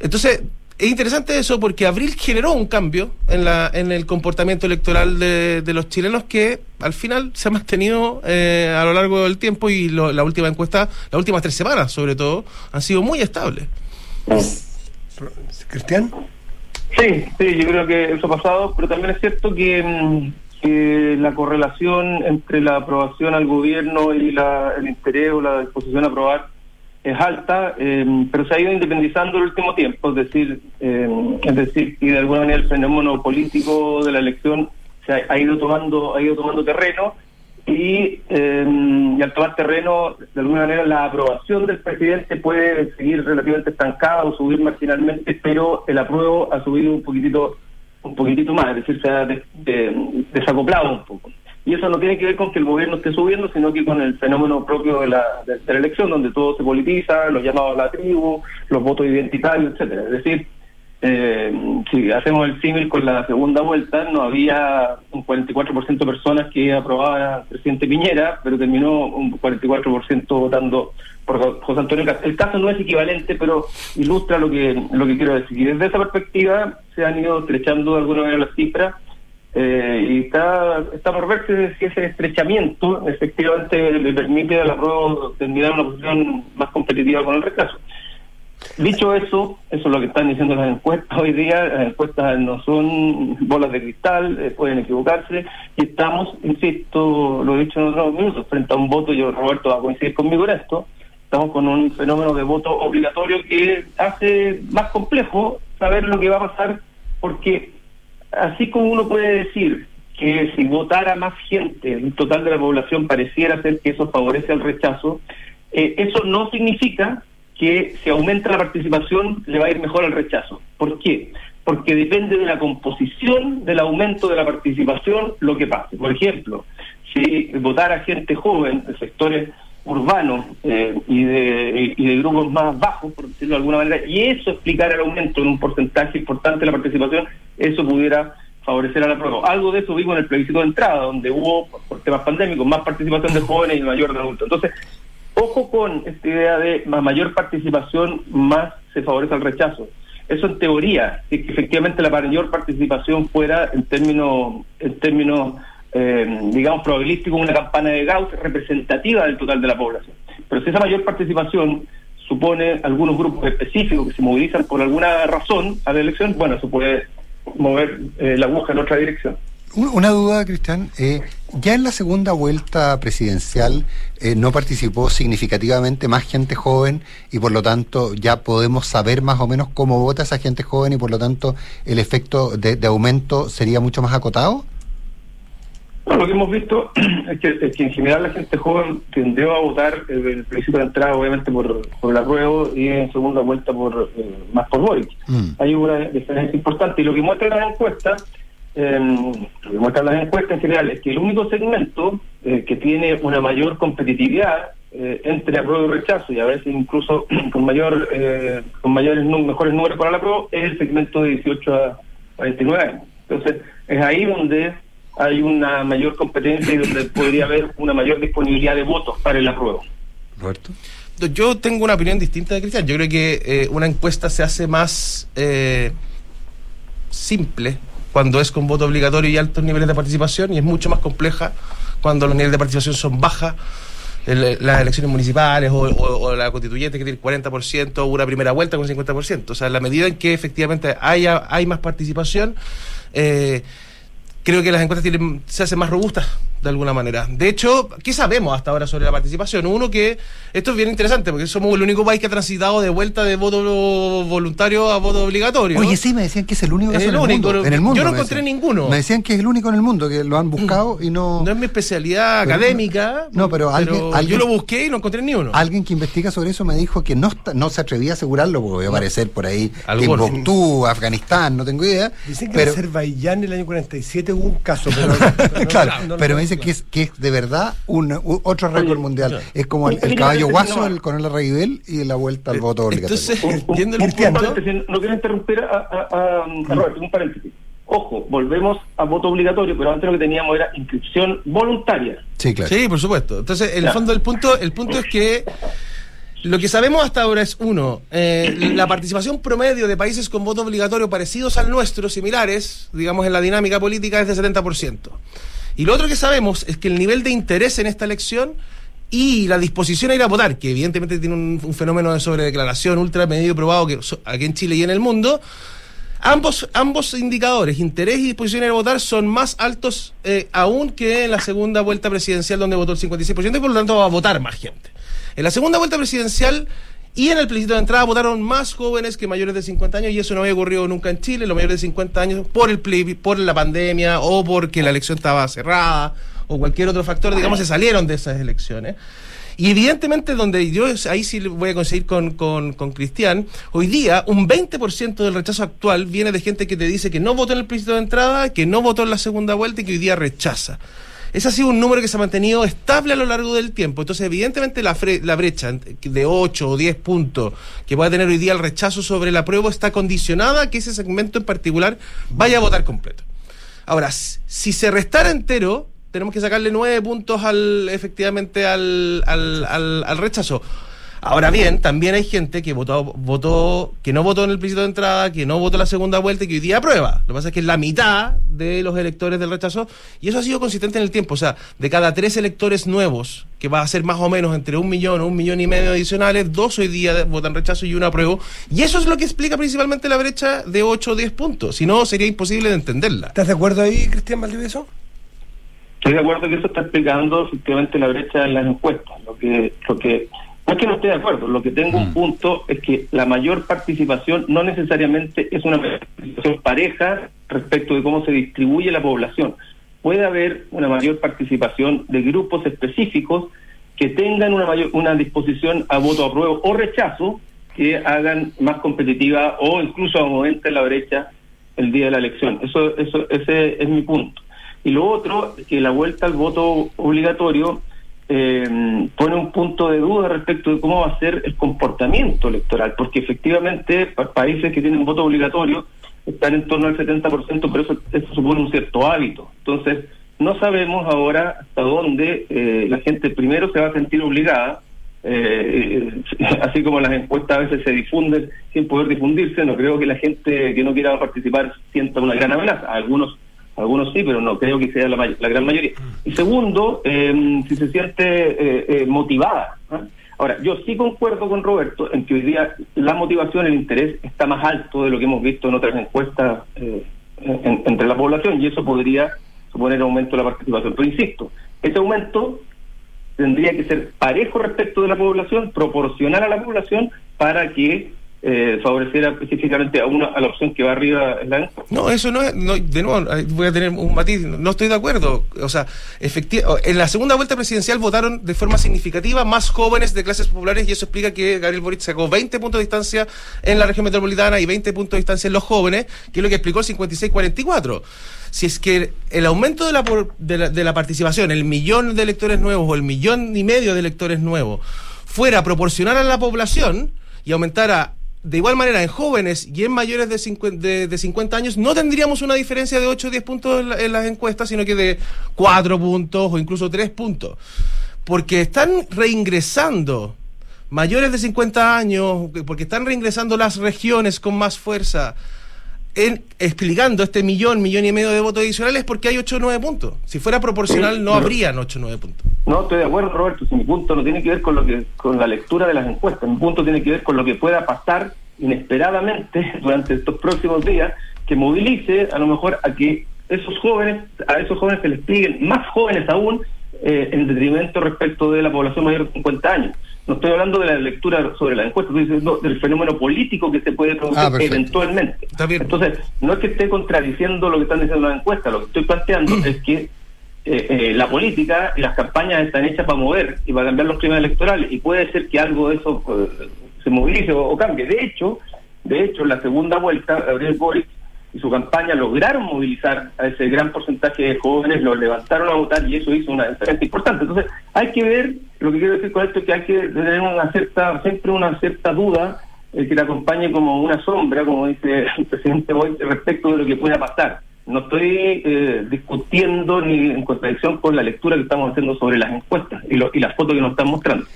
entonces, es interesante eso porque abril generó un cambio en, la, en el comportamiento electoral de, de los chilenos que al final se ha mantenido eh, a lo largo del tiempo y lo- la última encuesta, las últimas tres semanas sobre todo, han sido muy estables. Cristian. Sí, sí, yo creo que eso ha pasado, pero también es cierto que, mm, que la correlación entre la aprobación al gobierno y la, el interés o la disposición a aprobar es alta, eh, pero se ha ido independizando en el último tiempo, es decir, eh, es decir, que de alguna manera el fenómeno político de la elección se ha, ido tomando, ha ido tomando terreno y, eh, y al tomar terreno, de alguna manera la aprobación del presidente puede seguir relativamente estancada o subir marginalmente, pero el apruebo ha subido un poquitito un poquitito más, es decir, se ha des- de- desacoplado un poco. Y eso no tiene que ver con que el gobierno esté subiendo, sino que con el fenómeno propio de la, de, la elección, donde todo se politiza, los llamados a la tribu, los votos identitarios, etcétera. Es decir, eh, si hacemos el símil con la segunda vuelta, no había un 44% de personas que aprobaban al presidente Piñera, pero terminó un 44% votando por José Antonio Cast. El caso no es equivalente, pero ilustra lo que lo que quiero decir. Y desde esa perspectiva se han ido estrechando de alguna manera las cifras eh, y está, está por verse si ese estrechamiento efectivamente le permite a la prueba terminar una posición más competitiva con el rechazo. Dicho eso, eso es lo que están diciendo las encuestas hoy día. Las encuestas no son bolas de cristal, eh, pueden equivocarse. Y estamos, insisto, lo he dicho en otros minutos, frente a un voto, yo Roberto va a coincidir conmigo en esto, estamos con un fenómeno de voto obligatorio que hace más complejo saber lo que va a pasar porque así como uno puede decir que si votara más gente, el total de la población pareciera ser que eso favorece al rechazo, eh, eso no significa que si aumenta la participación le va a ir mejor al rechazo. ¿Por qué? Porque depende de la composición del aumento de la participación lo que pase. Por ejemplo, si votara gente joven de sectores urbanos eh, y, de, y de grupos más bajos, por decirlo de alguna manera, y eso explicara el aumento en un porcentaje importante de la participación, eso pudiera favorecer a la prueba. Algo de eso vimos en el plebiscito de entrada, donde hubo, por temas pandémicos, más participación de jóvenes y mayor de adultos. Entonces, ojo con esta idea de más mayor participación, más se favorece al rechazo. Eso en teoría, si efectivamente la mayor participación fuera en términos, en términos eh, digamos, probabilísticos, una campana de Gauss representativa del total de la población. Pero si esa mayor participación supone algunos grupos específicos que se movilizan por alguna razón a la elección, bueno, eso puede mover eh, la aguja en otra dirección. Una duda, Cristian. Eh, ya en la segunda vuelta presidencial eh, no participó significativamente más gente joven y por lo tanto ya podemos saber más o menos cómo vota esa gente joven y por lo tanto el efecto de, aumento sería mucho más acotado. Bueno, lo que hemos visto es que, en general la gente joven tendió a votar el principio de entrada obviamente por, por el apruebo y en segunda vuelta por más por Boric. Mm. Hay una diferencia importante y lo que muestra la encuesta eh, lo que muestran las encuestas en general es que el único segmento eh, que tiene una mayor competitividad eh, entre apruebo y rechazo, y a veces incluso con mayor eh, con mayores mejores números para la apruebo, es el segmento de 18 a 29 años. Entonces, es ahí donde hay una mayor competencia y donde podría haber una mayor disponibilidad de votos para el apruebo. Roberto. Yo tengo una opinión distinta de Cristian. Yo creo que una encuesta se hace más simple cuando es con voto obligatorio y altos niveles de participación y es mucho más compleja cuando los niveles de participación son bajas. las elecciones municipales o, la constituyente que tiene el 40% o una primera vuelta con 50%. O sea, en la medida en que efectivamente haya, hay más participación, eh, creo que las encuestas tienen, se hacen más robustas de alguna manera. De hecho, ¿qué sabemos hasta ahora sobre la participación? Uno que, esto es bien interesante, porque somos el único país que ha transitado de vuelta de voto voluntario a voto obligatorio. Oye, sí, me decían que es el único en, el mundo, en el mundo. Yo no encontré ninguno. Me decían que es el único en el mundo, que lo han buscado y no... No es mi especialidad académica. No, pero, alguien, Yo lo busqué y no encontré ni uno. Alguien que investiga sobre eso me dijo que no, no se atrevía a asegurarlo, porque va a aparecer por ahí Timbuktu, Afganistán, no tengo idea. Dicen que en Azerbaiyán en el año 47 hubo un caso, pero... claro, pero me dicen que es, que es de verdad un, otro récord mundial. Es como el, caballo guaso el, con el Reibel y la vuelta al eh, voto obligatorio. Entonces, entiendo el punto. No quiero interrumpir a, a, Roberto, un paréntesis. Ojo, volvemos a voto obligatorio, pero antes lo que teníamos era inscripción voluntaria. Sí, claro. Sí, por supuesto. Entonces, en el fondo, el punto, el punto es que lo que sabemos hasta ahora es, uno, eh, la participación promedio de países con voto obligatorio parecidos al nuestro, similares, digamos, en la dinámica política, es de 70%. Y lo otro que sabemos es que el nivel de interés en esta elección y la disposición a ir a votar, que evidentemente tiene un, fenómeno de sobredeclaración ultra medido probado que aquí en Chile y en el mundo, ambos, ambos indicadores, interés y disposición a votar, son más altos eh, aún que en la segunda vuelta presidencial donde votó el 56% y por lo tanto va a votar más gente. En la segunda vuelta presidencial y en el plebiscito de entrada votaron más jóvenes que mayores de 50 años y eso no había ocurrido nunca en Chile, los mayores de 50 años por el por la pandemia o porque la elección estaba cerrada o cualquier otro factor, digamos, se salieron de esas elecciones. Y evidentemente donde yo ahí sí voy a conseguir con, con, con Cristian, hoy día un 20% del rechazo actual viene de gente que te dice que no votó en el plebiscito de entrada, que no votó en la segunda vuelta y que hoy día rechaza. Ese ha sido un número que se ha mantenido estable a lo largo del tiempo. Entonces, evidentemente, la, brecha de 8 o 10 puntos que pueda tener hoy día el rechazo sobre la prueba está condicionada a que ese segmento en particular vaya a votar completo. Ahora, si se restara entero, tenemos que sacarle 9 puntos al efectivamente al, al, al rechazo. Ahora bien, también hay gente que votó, votó, que no votó en el plebiscito de entrada, que no votó la segunda vuelta y que hoy día aprueba. Lo que pasa es que es la mitad de los electores del rechazo y eso ha sido consistente en el tiempo. O sea, de cada tres electores nuevos, que va a ser más o menos entre un millón o un millón y medio adicionales, dos hoy día votan rechazo y uno apruebo. Y eso es lo que explica principalmente la brecha de 8 o 10 puntos. Si no, sería imposible de entenderla. ¿Estás de acuerdo ahí, Cristian Valdivieso? Estoy de acuerdo que eso está explicando efectivamente la brecha en las encuestas. Lo que, lo que No es que no esté de acuerdo, lo que tengo un punto es que la mayor participación no necesariamente es una participación pareja respecto de cómo se distribuye la población. Puede haber una mayor participación de grupos específicos que tengan una mayor una disposición a voto apruebo o rechazo que hagan más competitiva o incluso aumenten la brecha el día de la elección. Eso, eso, ese es mi punto. Y lo otro, que la vuelta al voto obligatorio eh, pone un punto de duda respecto de cómo va a ser el comportamiento electoral, porque efectivamente países que tienen voto obligatorio están en torno al 70%, pero eso, eso supone un cierto hábito. Entonces, no sabemos ahora hasta dónde eh, la gente primero se va a sentir obligada, eh, así como las encuestas a veces se difunden sin poder difundirse, no creo que la gente que no quiera participar sienta una gran amenaza. Algunos algunos sí, pero no creo que sea la, la gran mayoría. Y segundo, eh, si se siente eh, eh, motivada. Ahora, yo sí concuerdo con Roberto en que hoy día la motivación, el interés está más alto de lo que hemos visto en otras encuestas entre la población y eso podría suponer aumento de la participación. Pero insisto, ese aumento tendría que ser parejo respecto de la población, proporcional a la población, para que eh, favoreciera específicamente a una a la opción que va arriba la No, eso no es, no, de nuevo, voy a tener un matiz, no estoy de acuerdo. O sea, en la segunda vuelta presidencial votaron de forma significativa más jóvenes de clases populares y eso explica que Gabriel Boric sacó 20 puntos de distancia en la región metropolitana y 20 puntos de distancia en los jóvenes, que es lo que explicó el 56-44 si es que el aumento de la, de la, de la participación, el millón de electores nuevos o el millón y medio de electores nuevos, fuera proporcional a la población y aumentara de igual manera, en jóvenes y en mayores de 50, de, 50 años no tendríamos una diferencia de 8 o 10 puntos en, las encuestas, sino que de 4 puntos o incluso 3 puntos. Porque están reingresando mayores de 50 años, porque están reingresando las regiones con más fuerza, en, explicando este millón, millón y medio de votos adicionales porque hay 8 o 9 puntos. Si fuera proporcional no habrían 8 o 9 puntos. No, estoy de acuerdo, Roberto. Si mi punto no tiene que ver con lo que con la lectura de las encuestas. Mi punto tiene que ver con lo que pueda pasar inesperadamente durante estos próximos días que movilice a lo mejor a que esos jóvenes, a esos jóvenes se les piden más jóvenes aún eh, en detrimento respecto de la población mayor de 50 años. No estoy hablando de la lectura sobre la encuesta, estoy diciendo del fenómeno político que se puede producir ah, eventualmente. Entonces, no es que esté contradiciendo lo que están diciendo las encuestas, lo que estoy planteando es que eh, eh, la política y las campañas están hechas para mover y para cambiar los climas electorales y puede ser que algo de eso eh, se movilice o, cambie. De hecho, de hecho, en la segunda vuelta, Gabriel Boric y su campaña lograron movilizar a ese gran porcentaje de jóvenes, los levantaron a votar y eso hizo una diferencia importante. Entonces, hay que ver, lo que quiero decir con esto es que hay que tener una cierta, siempre una cierta duda el que te acompañe como una sombra, como dice el presidente Boy, respecto de lo que pueda pasar. No estoy eh, discutiendo ni en contradicción con la lectura que estamos haciendo sobre las encuestas y, y las fotos que nos están mostrando.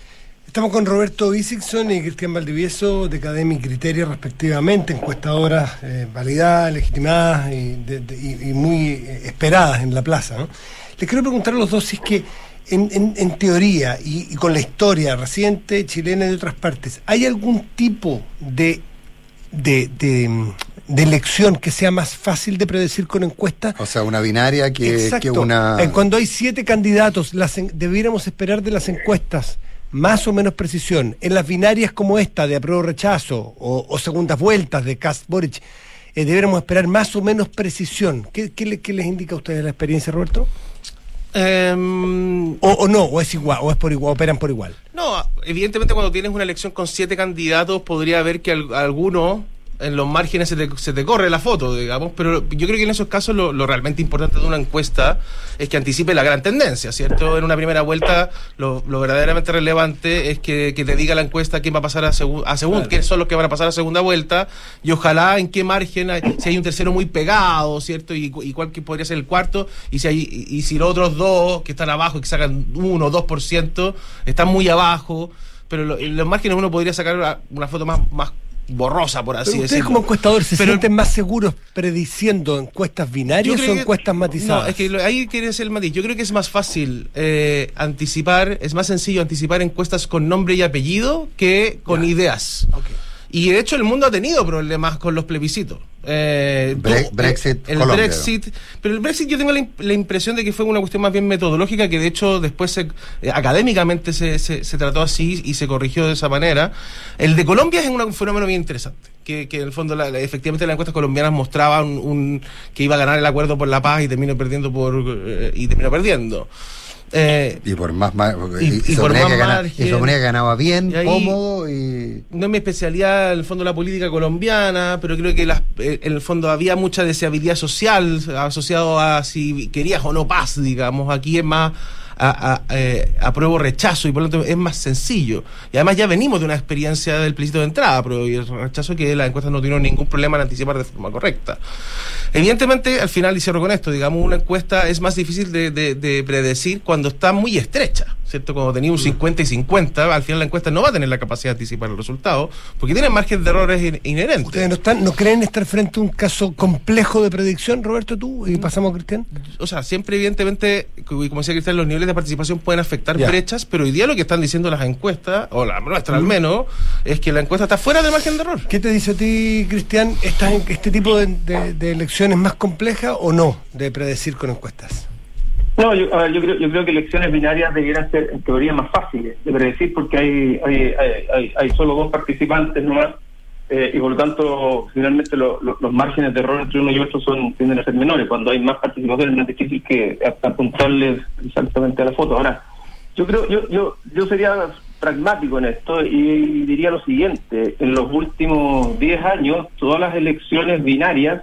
Estamos con Roberto Bisikson y Cristian Valdivieso de Academy Criteria respectivamente, encuestadoras eh, validadas, legitimadas y, muy eh, esperadas en la plaza. ¿no? Les quiero preguntar a los dos si es que en, teoría y, con la historia reciente chilena y de otras partes, ¿hay algún tipo de, de, de, elección que sea más fácil de predecir con encuestas? O sea, una binaria que, que una... Cuando hay siete candidatos, las, debiéramos esperar de las encuestas más o menos precisión en las binarias como esta de apruebo rechazo o, segundas vueltas de Cast Boric, eh, deberíamos esperar más o menos precisión. ¿Qué, les indica a ustedes la experiencia, Roberto? Em, o, no, o es igual, o es por igual, operan por igual. No, evidentemente cuando tienes una elección con siete candidatos podría haber que alguno en los márgenes se te, se te, corre la foto, digamos, pero yo creo que en esos casos lo, realmente importante de una encuesta es que anticipe la gran tendencia, ¿cierto? En una primera vuelta lo, verdaderamente relevante es que, te diga la encuesta quién va a pasar a, a segunda, quiénes son los que van a pasar a segunda vuelta y ojalá en qué margen, si hay un tercero muy pegado, ¿cierto? Y, y cuál que podría ser el cuarto, y si, hay, y, si los otros dos que están abajo y que sacan 1 o 2% están muy abajo pero en los márgenes uno podría sacar una, foto más, más borrosa, por así decirlo. ¿Ustedes como encuestadores se sienten más seguros prediciendo encuestas binarias o encuestas matizadas? No, es que ahí quiere ser el matiz. Yo creo que es más fácil eh, anticipar, es más sencillo anticipar encuestas con nombre y apellido que con ideas. Y de hecho el mundo ha tenido problemas con los plebiscitos. Eh, Brexit, el Brexit, pero el Brexit yo tengo la, impresión de que fue una cuestión más bien metodológica que de hecho después se, eh, académicamente se, se, trató así y se corrigió de esa manera. El de Colombia es un fenómeno bien interesante, que, que en el fondo la, efectivamente las encuestas colombianas mostraban un, que iba a ganar el acuerdo por la paz y terminó perdiendo por eh, y terminó perdiendo. Eh, y por más, y, por más que ganaba bien, cómodo y... No es mi especialidad, en el fondo, la política colombiana, pero creo que eh, en el fondo había mucha deseabilidad social asociado a si querías o no paz, digamos. Aquí es más a, eh, apruebo rechazo y por lo tanto es más sencillo. Y además ya venimos de una experiencia del plebiscito de entrada, pero y el rechazo que las encuestas no tuvieron ningún problema en anticipar de forma correcta. Evidentemente, al final, y cierro con esto, digamos, una encuesta es más difícil de, de predecir cuando está muy estrecha. ¿Cierto? Cuando tenía un 50 y 50, al final la encuesta no va a tener la capacidad de anticipar el resultado, porque tiene margen de errores inherentes. ¿Ustedes no, están, no creen estar frente a un caso complejo de predicción, Roberto, tú? Y pasamos a Cristian. O sea, siempre, evidentemente, como decía Cristian, los niveles de participación pueden afectar brechas, pero hoy día lo que están diciendo las encuestas, o la nuestra al menos, es que la encuesta está fuera del margen de error. ¿Qué te dice a ti, Cristian? ¿Este tipo de, de elecciones más compleja o no de predecir con encuestas? No, yo, yo, creo, yo creo que elecciones binarias debieran ser en teoría más fáciles de predecir porque hay, hay, hay, hay solo dos participantes nomás eh, y por lo tanto finalmente los márgenes de error entre uno y otro son tienden a ser menores. Cuando hay más participación es más difícil que apuntarles exactamente a la foto. Ahora, yo creo, yo, yo, yo sería pragmático en esto y diría lo siguiente, en los últimos 10 años todas las elecciones binarias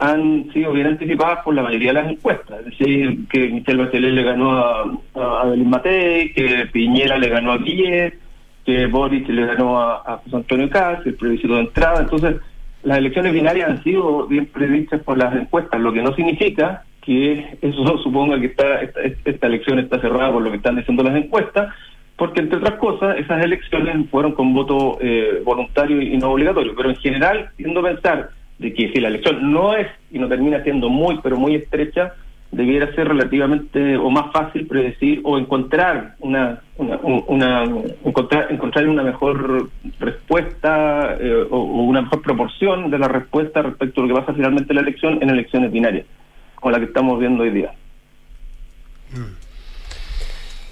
han sido bien anticipadas por la mayoría de las encuestas. Es decir, que Michelle Bachelet le ganó a, a Matei, que Piñera le ganó a Guillet, que Boris le ganó a, José Antonio Caz, el plebiscito de entrada. Entonces, las elecciones binarias han sido bien previstas por las encuestas, lo que no significa que eso suponga que esta, esta, elección está cerrada por lo que están diciendo las encuestas, porque entre otras cosas, esas elecciones fueron con voto eh, voluntario y no obligatorio. Pero en general, siendo pensar de que si la elección no es y no termina siendo muy, pero muy estrecha, debiera ser relativamente o más fácil predecir o encontrar una, una, encontrar, encontrar una mejor respuesta eh, o, una mejor proporción de la respuesta respecto a lo que pasa finalmente en la elección en elecciones binarias, como la que estamos viendo hoy día. Mm.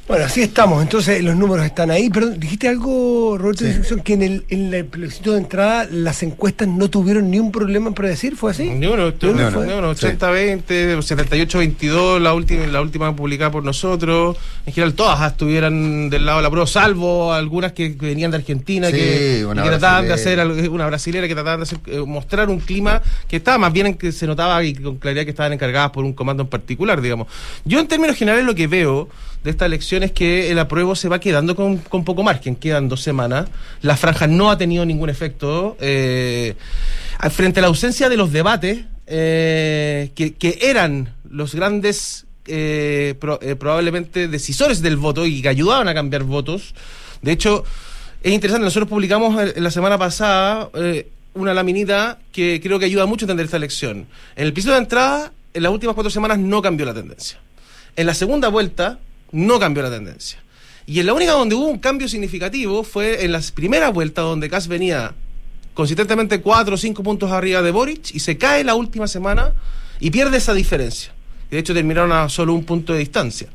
Bueno, así estamos. Entonces, los números están ahí. Pero dijiste algo, Roberto, que en el, en el plebiscito de entrada las encuestas no tuvieron ni un problema en predecir. ¿Fue así? Ni uno, no, no, 80-20, 78-22, la última, la última publicada por nosotros. En general, todas estuvieran del lado de la prueba, salvo algunas que venían de Argentina, que, trataban de hacer, una brasilera que trataban de hacer, eh, mostrar un clima que estaba más bien en que se notaba y con claridad que estaban encargadas por un comando en particular, digamos. Yo, en términos generales, lo que veo de esta elección es que el apruebo se va quedando con, poco margen, quedan dos semanas. La franja no ha tenido ningún efecto. Eh, frente a la ausencia de los debates, eh, que, eran los grandes, eh, probablemente decisores del voto y que ayudaban a cambiar votos. De hecho, es interesante, nosotros publicamos la semana pasada una laminita que creo que ayuda mucho a entender esta elección. En el piso de entrada, en las últimas cuatro semanas no cambió la tendencia. En la segunda vuelta, no cambió la tendencia. Y en la única donde hubo un cambio significativo fue en las primeras vueltas donde Kass venía consistentemente 4 o 5 puntos arriba de Boric y se cae la última semana y pierde esa diferencia. De hecho, terminaron a solo un punto de distancia.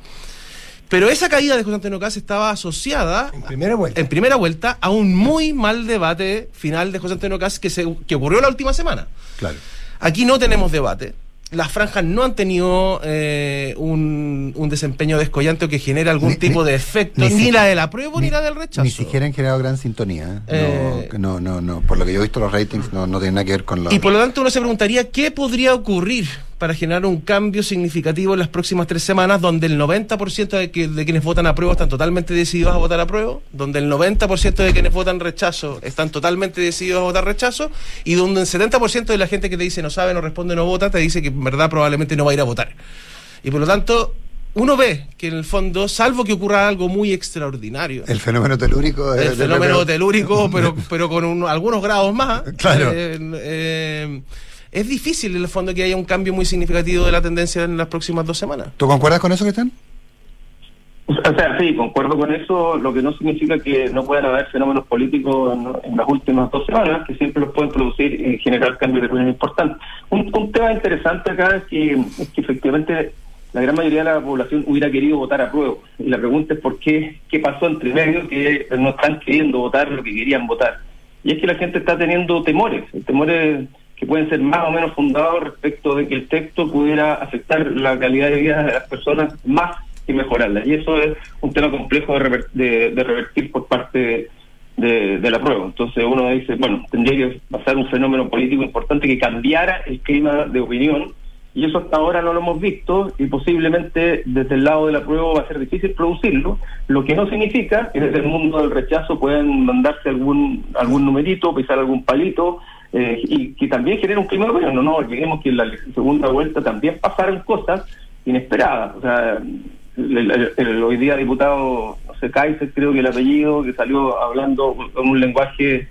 Pero esa caída de José Antonio Caz estaba asociada en primera, vuelta. en primera vuelta a un muy mal debate final de José Antonio Caz que, se, que ocurrió la última semana. Claro. Aquí no tenemos debate las franjas no han tenido eh, un, desempeño descollante o que genere algún tipo de efecto, ni, la del apruebo ni, la del rechazo. Ni siquiera han generado gran sintonía. ¿eh? Eh, no, no, no, Por lo que yo he visto, los ratings no, no tienen nada que ver con la. Y por lo tanto, uno se preguntaría qué podría ocurrir para generar un cambio significativo en las próximas tres semanas, donde el 90% de, que, de quienes votan a prueba están totalmente decididos a votar a prueba, donde el 90% de quienes votan rechazo están totalmente decididos a votar rechazo, y donde el 70% de la gente que te dice no sabe, no responde, no vota, te dice que en verdad probablemente no va a ir a votar. Y por lo tanto, uno ve que en el fondo, salvo que ocurra algo muy extraordinario. El fenómeno telúrico. El fenómeno telúrico, pero, pero con algunos grados más. Claro. Eh, eh, es difícil en el fondo que haya un cambio muy significativo de la tendencia en las próximas dos semanas. ¿Tú concuerdas con eso, Cristian? O sea, sí, concuerdo con eso, lo que no significa que no puedan haber fenómenos políticos en, las últimas dos semanas, que siempre los pueden producir y generar cambios de opinión importantes. Un, tema interesante acá es que, es que efectivamente la gran mayoría de la población hubiera querido votar a prueba. Y la pregunta es por qué, qué pasó entre medio que no están queriendo votar lo que querían votar. Y es que la gente está teniendo temores, temores que pueden ser más o menos fundados respecto de que el texto pudiera afectar la calidad de vida de las personas más y mejorarla. Y eso es un tema complejo de, revertir por parte de, la prueba. Entonces uno dice, bueno, tendría que pasar un fenómeno político importante que cambiara el clima de opinión y eso hasta ahora no lo hemos visto y posiblemente desde el lado de la prueba va a ser difícil producirlo, lo que no significa que desde el mundo del rechazo puedan mandarse algún algún numerito, pisar algún palito eh, y que también genera un clima opinión. No, no olvidemos que en la segunda vuelta también pasaron cosas inesperadas. O sea, el, hoy día diputado, no sé, Kaiser, creo que el apellido, que salió hablando con un lenguaje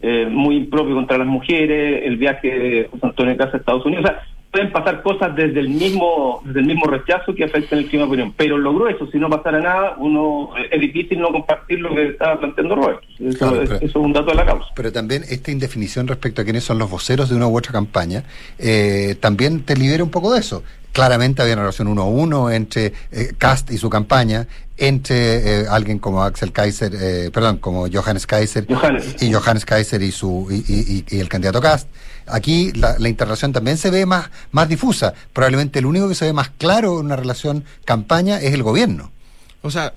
eh, muy impropio contra las mujeres, el viaje de José Antonio Casa a Estados Unidos. O sea, pueden pasar cosas desde el mismo desde el mismo rechazo que afectan el clima de opinión. Pero logró eso, si no pasara nada, uno es difícil no compartir lo que estaba planteando Roberto. Eso, es un dato de la causa. Pero también esta indefinición respecto a quiénes son los voceros de una u otra campaña, eh, también te libera un poco de eso. Claramente había una relación uno a uno entre eh, Cast y su campaña, entre eh, alguien como Axel Kaiser, eh, perdón, como Johannes Kaiser y Johannes Kaiser y su y, el candidato Cast. Aquí la, la, interrelación también se ve más, más difusa. Probablemente el único que se ve más claro en una relación campaña es el gobierno. O sea,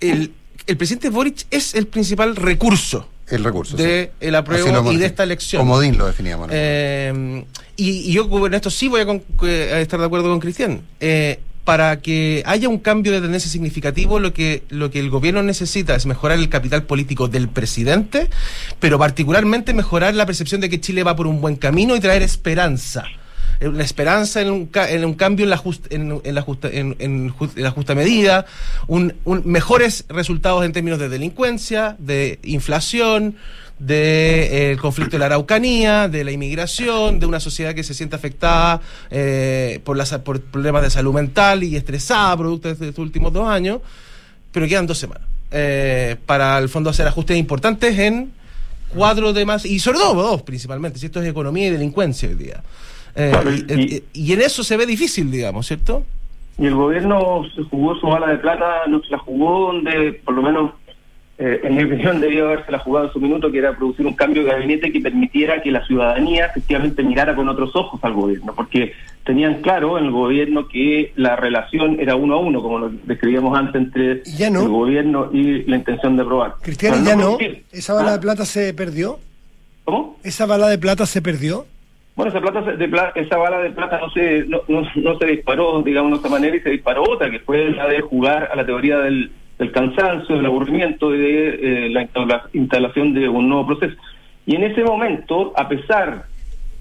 el, el presidente Boric es el principal recurso el recurso de el apruebo y de esta elección. Comodín lo definíamos. Eh, y, yo en esto sí voy a, estar de acuerdo con Cristian. Eh, para que haya un cambio de tendencia significativo, lo que, lo que el gobierno necesita es mejorar el capital político del presidente, pero particularmente mejorar la percepción de que Chile va por un buen camino y traer esperanza la esperanza en un, en un cambio en la, en, la justa, en, la justa medida, un, mejores resultados en términos de delincuencia, de inflación, del de, eh, conflicto de la Araucanía, de la inmigración, de una sociedad que se siente afectada eh, por, por problemas de salud mental y estresada producto de estos últimos dos años, pero quedan dos semanas eh, para el fondo hacer ajustes importantes en cuatro temas, y sobre todo dos principalmente, si esto es economía y delincuencia hoy día. Eh, y, en eso se ve difícil, digamos, ¿cierto? Y el gobierno se jugó su bala de plata, no se la jugó donde, por lo menos, eh, en mi opinión, debía haberse la jugado en su minuto, que era producir un cambio de gabinete que permitiera que la ciudadanía efectivamente mirara con otros ojos al gobierno, porque tenían claro en el gobierno que la relación era uno a uno, como lo describíamos antes, entre el gobierno y la intención de aprobar. Cristiano, ya no. ¿Esa bala ¿Ah? de plata se perdió? ¿Cómo? ¿Esa bala de plata se perdió? Bueno, esa, plata de esa bala de plata no se, no, no, se disparó, digamos, de esta manera y se disparó otra, que fue la de jugar a la teoría del, cansancio, del aburrimiento, de eh, la instalación de un nuevo proceso. Y en ese momento, a pesar,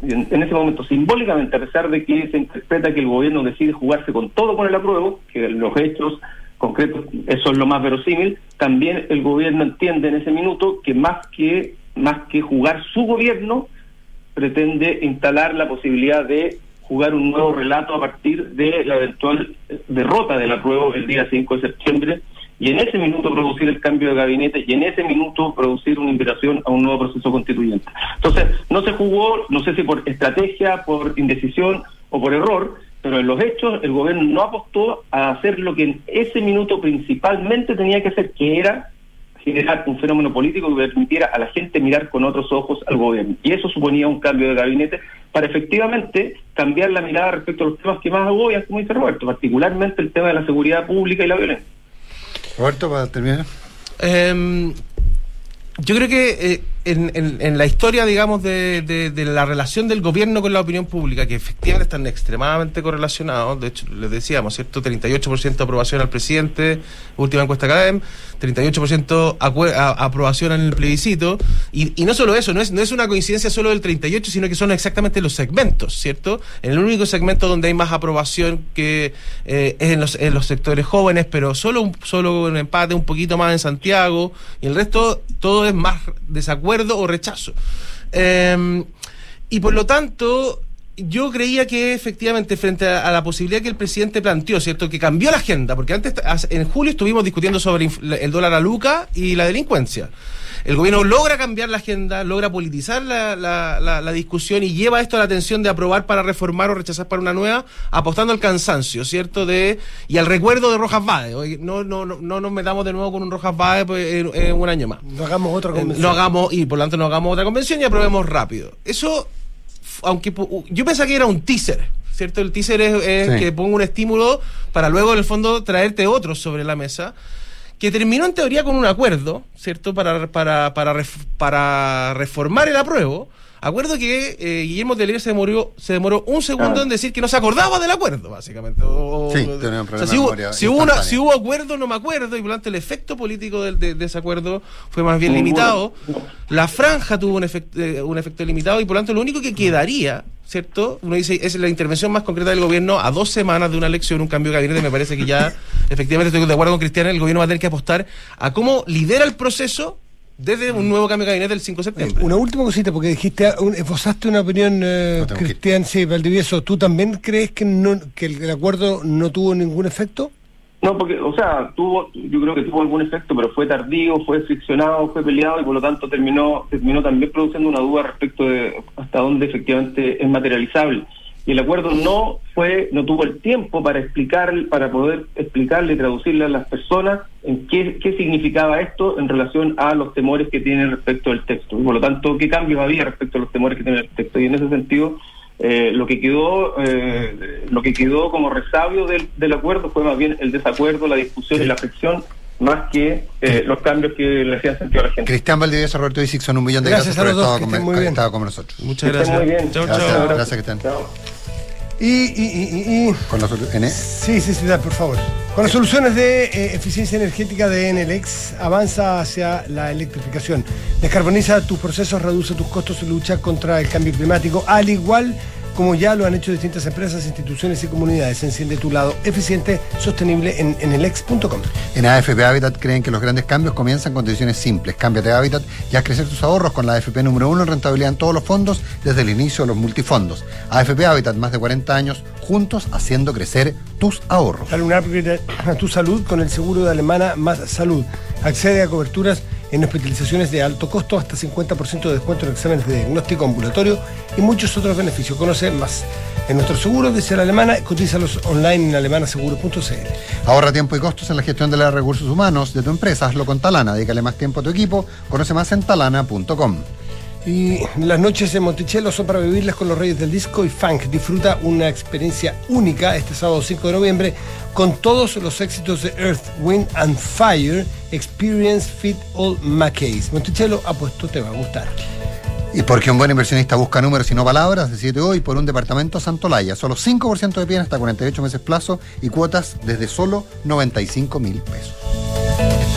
en, ese momento simbólicamente, a pesar de que se interpreta que el gobierno decide jugarse con todo con el apruebo, que los hechos concretos, eso es lo más verosímil, también el gobierno entiende en ese minuto que más que, más que jugar su gobierno, pretende instalar la posibilidad de jugar un nuevo relato a partir de la eventual derrota de la prueba el día 5 de septiembre y en ese minuto producir el cambio de gabinete y en ese minuto producir una invitación a un nuevo proceso constituyente. Entonces, no se jugó, no sé si por estrategia, por indecisión o por error, pero en los hechos el gobierno no apostó a hacer lo que en ese minuto principalmente tenía que hacer, que era generar un fenómeno político que permitiera a la gente mirar con otros ojos al gobierno. Y eso suponía un cambio de gabinete para efectivamente cambiar la mirada respecto a los temas que más agobian, como dice Roberto, particularmente el tema de la seguridad pública y la violencia. Roberto, para terminar. Em, yo creo que eh, en, la historia, digamos, de, la relación del gobierno con la opinión pública, que efectivamente están extremadamente correlacionados, de hecho, les decíamos, ¿cierto? 38% de aprobación al presidente, última encuesta CADEM, 38% aprobación en el plebiscito, y, no solo eso, no es, no es una coincidencia solo del 38, sino que son exactamente los segmentos, ¿cierto? En el único segmento donde hay más aprobación que eh, es en los, en los sectores jóvenes, pero solo un, solo un empate, un poquito más en Santiago, y el resto todo es más desacuerdo o rechazo. Em, y por lo tanto, yo creía que efectivamente frente a, a la posibilidad que el presidente planteó, ¿cierto? Que cambió la agenda, porque antes, en julio estuvimos discutiendo sobre el dólar a Luca y la delincuencia. El gobierno logra cambiar la agenda, logra politizar la, la- la- la discusión y lleva esto a la atención de aprobar para reformar o rechazar para una nueva, apostando al cansancio, ¿cierto? De, y al recuerdo de Rojas Bade. Oye, No, no, no, no nos metamos de nuevo con un Rojas Bade pues, en- en un año más. No hagamos otra Eh, convención. no hagamos y por lo tanto no hagamos otra convención y aprobemos rápido. Eso, aunque pu- yo pensaba que era un teaser, ¿cierto? El teaser es, es Sí. que ponga un estímulo para luego en el fondo traerte otros sobre la mesa. Que terminó en teoría con un acuerdo, ¿cierto? Para, para, para, ref- para reformar el apruebo. Acuerdo que eh, Guillermo Tellier se demoró, se demoró un segundo Ah. en decir que no se acordaba del acuerdo, básicamente. O- Sí, o- tenía un o sea, problema si, de hubo, memoria si hubo una- si hubo acuerdo, no me acuerdo, y por lo tanto el efecto político del, de, de ese acuerdo fue más bien limitado. La franja tuvo un efecto, eh, un efecto limitado y por lo tanto lo único que quedaría, ¿cierto? Uno dice, es la intervención más concreta del gobierno a dos semanas de una elección, un cambio de gabinete, me parece que ya, efectivamente estoy de acuerdo con Cristiana, el gobierno va a tener que apostar a cómo lidera el proceso desde un nuevo cambio de gabinete el 5 de septiembre. Una última cosita, porque dijiste, un- esbozaste una opinión, eh, No. Cristian, sí, Valdivieso. ¿Tú también crees que, no, que el, el acuerdo no tuvo ningún efecto? No, porque, o sea, tuvo, yo creo que tuvo algún efecto, pero fue tardío, fue friccionado, fue peleado y por lo tanto terminó, terminó también produciendo una duda respecto de hasta dónde efectivamente es materializable. Y el acuerdo no fue, no tuvo el tiempo para explicar, para poder explicarle, traducirle a las personas en qué, qué significaba esto en relación a los temores que tienen respecto del texto. Y por lo tanto, qué cambios había respecto a los temores que tiene el texto. Y en ese sentido, eh, lo que quedó eh, lo que quedó como resabio del, del acuerdo fue más bien el desacuerdo, la discusión y la fricción, más que eh, los cambios que le hacían sentido a la gente. Cristian Valdivieso, Roberto Dixon, un millón de Gracias gracias, a los por haber estado con, muy bien. estado con nosotros. Muchas gracias. Muy bien. Gracias, Cristian. Y, y, y, y, Con nosotros, N. Sí, sí, sí, da, por favor. Con las soluciones de eh, eficiencia energética de Enelex, avanza hacia la electrificación. Descarboniza tus procesos, reduce tus costos y lucha contra el cambio climático, al igual como ya lo han hecho distintas empresas, instituciones y comunidades. Enciende tu lado eficiente, sostenible en enelex.com. En AFP Habitat creen que los grandes cambios comienzan con decisiones simples. Cámbiate a Habitat y haz crecer tus ahorros con la AFP número uno en rentabilidad en todos los fondos desde el inicio de los multifondos. AFP Habitat, más de 40 años juntos haciendo crecer tus ahorros. Dale un upgrade a tu salud con el seguro de Alemana Más Salud. Accede a coberturas en hospitalizaciones de alto costo, hasta 50% de descuento en exámenes de diagnóstico ambulatorio y muchos otros beneficios. Conoce más en nuestros seguros, dice la alemana, cotízalos online en alemanaseguro.cl. Ahorra tiempo y costos en la gestión de los recursos humanos de tu empresa. Hazlo con Talana. Dedícale más tiempo a tu equipo. Conoce más en talana.com. Y las noches en Monticello son para vivirlas con los reyes del disco y funk. Disfruta una experiencia única este sábado 5 de noviembre con todos los éxitos de Earth, Wind and Fire. Experience Fit All Mackays. Monticello, apuesto, te va a gustar. Y porque un buen inversionista busca números y no palabras, decide hoy por un departamento Santolaya. Solo 5% de pie hasta 48 meses plazo y cuotas desde solo 95 mil pesos.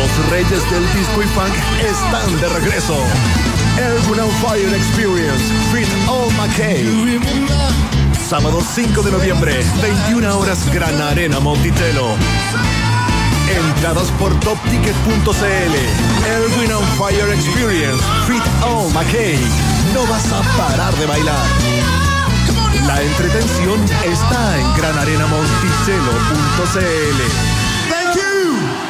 Los reyes del disco y funk están de regreso. On Fire Experience, Fit All McKay. Sábado 5 de noviembre, 21 horas, Gran Arena Monticello. Entradas por topticket.cl. Erwin on Fire Experience, Fit All McKay. No vas a parar de bailar. La entretención está en granarenamonticello.cl. Thank you.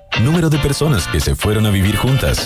número de personas que se fueron a vivir juntas.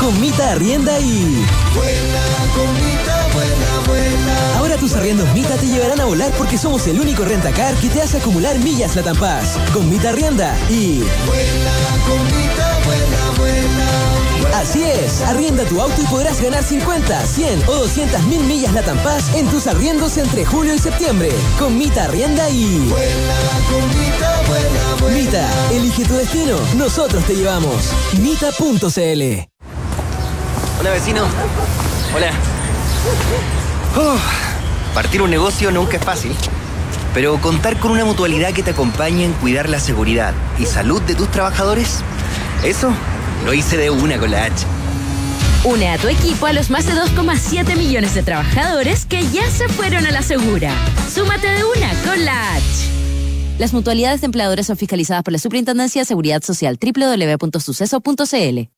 Con Mita Arrienda y... Vuela, comita, vuela, vuela. Ahora tus arriendos Mita te llevarán a volar porque somos el único rentacar que te hace acumular millas la Paz. Con Mita Arrienda y... Vuela, comita, vuela, vuela. Así es, arrienda tu auto y podrás ganar 50, 100 o 200 mil millas la Paz en tus arriendos entre julio y septiembre. Con Mita Arrienda y... Vuela, comita, vuela, vuela. Mita, elige tu destino, nosotros te llevamos. Mita.cl Hola vecino. Hola. Oh, partir un negocio nunca es fácil, pero contar con una mutualidad que te acompañe en cuidar la seguridad y salud de tus trabajadores, eso lo hice de una con la H. Une a tu equipo a los más de 2,7 millones de trabajadores que ya se fueron a la segura. Súmate de una con la H. Las mutualidades de empleadores son fiscalizadas por la Superintendencia de Seguridad Social www.suceso.cl.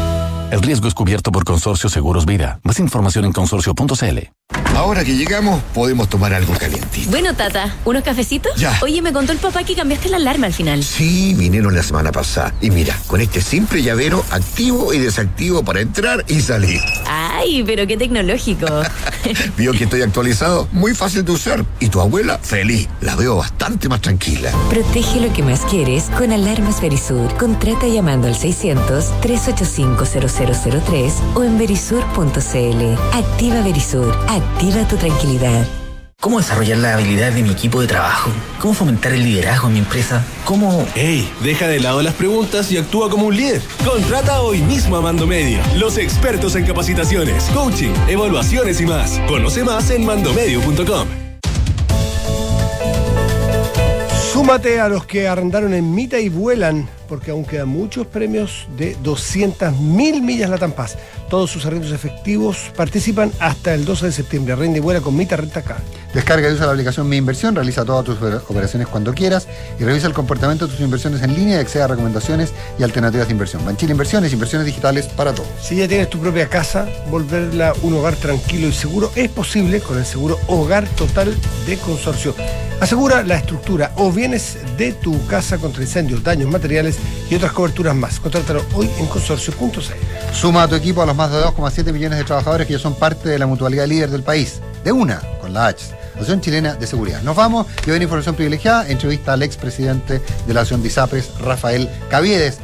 El riesgo es cubierto por Consorcio Seguros Vida. Más información en consorcio.cl. Ahora que llegamos, podemos tomar algo calientito. Bueno, Tata, ¿unos cafecitos? Ya. Oye, me contó el papá que cambiaste la alarma al final. Sí, vinieron la semana pasada. Y mira, con este simple llavero activo y desactivo para entrar y salir. Ay, pero qué tecnológico. Vio que estoy actualizado. Muy fácil de usar. Y tu abuela, feliz. La veo bastante más tranquila. Protege lo que más quieres con Alarmas Verisur. Contrata llamando al 600-385-0003 o en verisur.cl. Activa Verisur. Activa tu tranquilidad. ¿Cómo desarrollar la habilidad de mi equipo de trabajo? ¿Cómo fomentar el liderazgo en mi empresa? ¿Cómo...? ¡Ey! Deja de lado las preguntas y actúa como un líder. Contrata hoy mismo a Mando Medio, los expertos en capacitaciones, coaching, evaluaciones y más. Conoce más en mandomedio.com. Súmate a los que arrendaron en Mita y vuelan, porque aún quedan muchos premios de 200.000 millas la Paz. Todos sus arrendos efectivos participan hasta el 12 de septiembre. Rende y vuela con Mita Renta Car. Descarga y usa la aplicación Mi Inversión, realiza todas tus operaciones cuando quieras y revisa el comportamiento de tus inversiones en línea y accede a recomendaciones y alternativas de inversión. Banchile Inversiones, inversiones digitales para todos. Si ya tienes tu propia casa, volverla un hogar tranquilo y seguro es posible con el seguro Hogar Total de Consorcio. Asegura la estructura o bienes de tu casa contra incendios, daños materiales y otras coberturas más. Contrátalo hoy en consorcio.cl. Suma a tu equipo a los más de 2,7 millones de trabajadores que ya son parte de la mutualidad líder del país. De una, con la H. Asociación Chilena de Seguridad. Nos vamos y hoy en Información Privilegiada, entrevista al expresidente de la Asociación de Rafael Caviedes,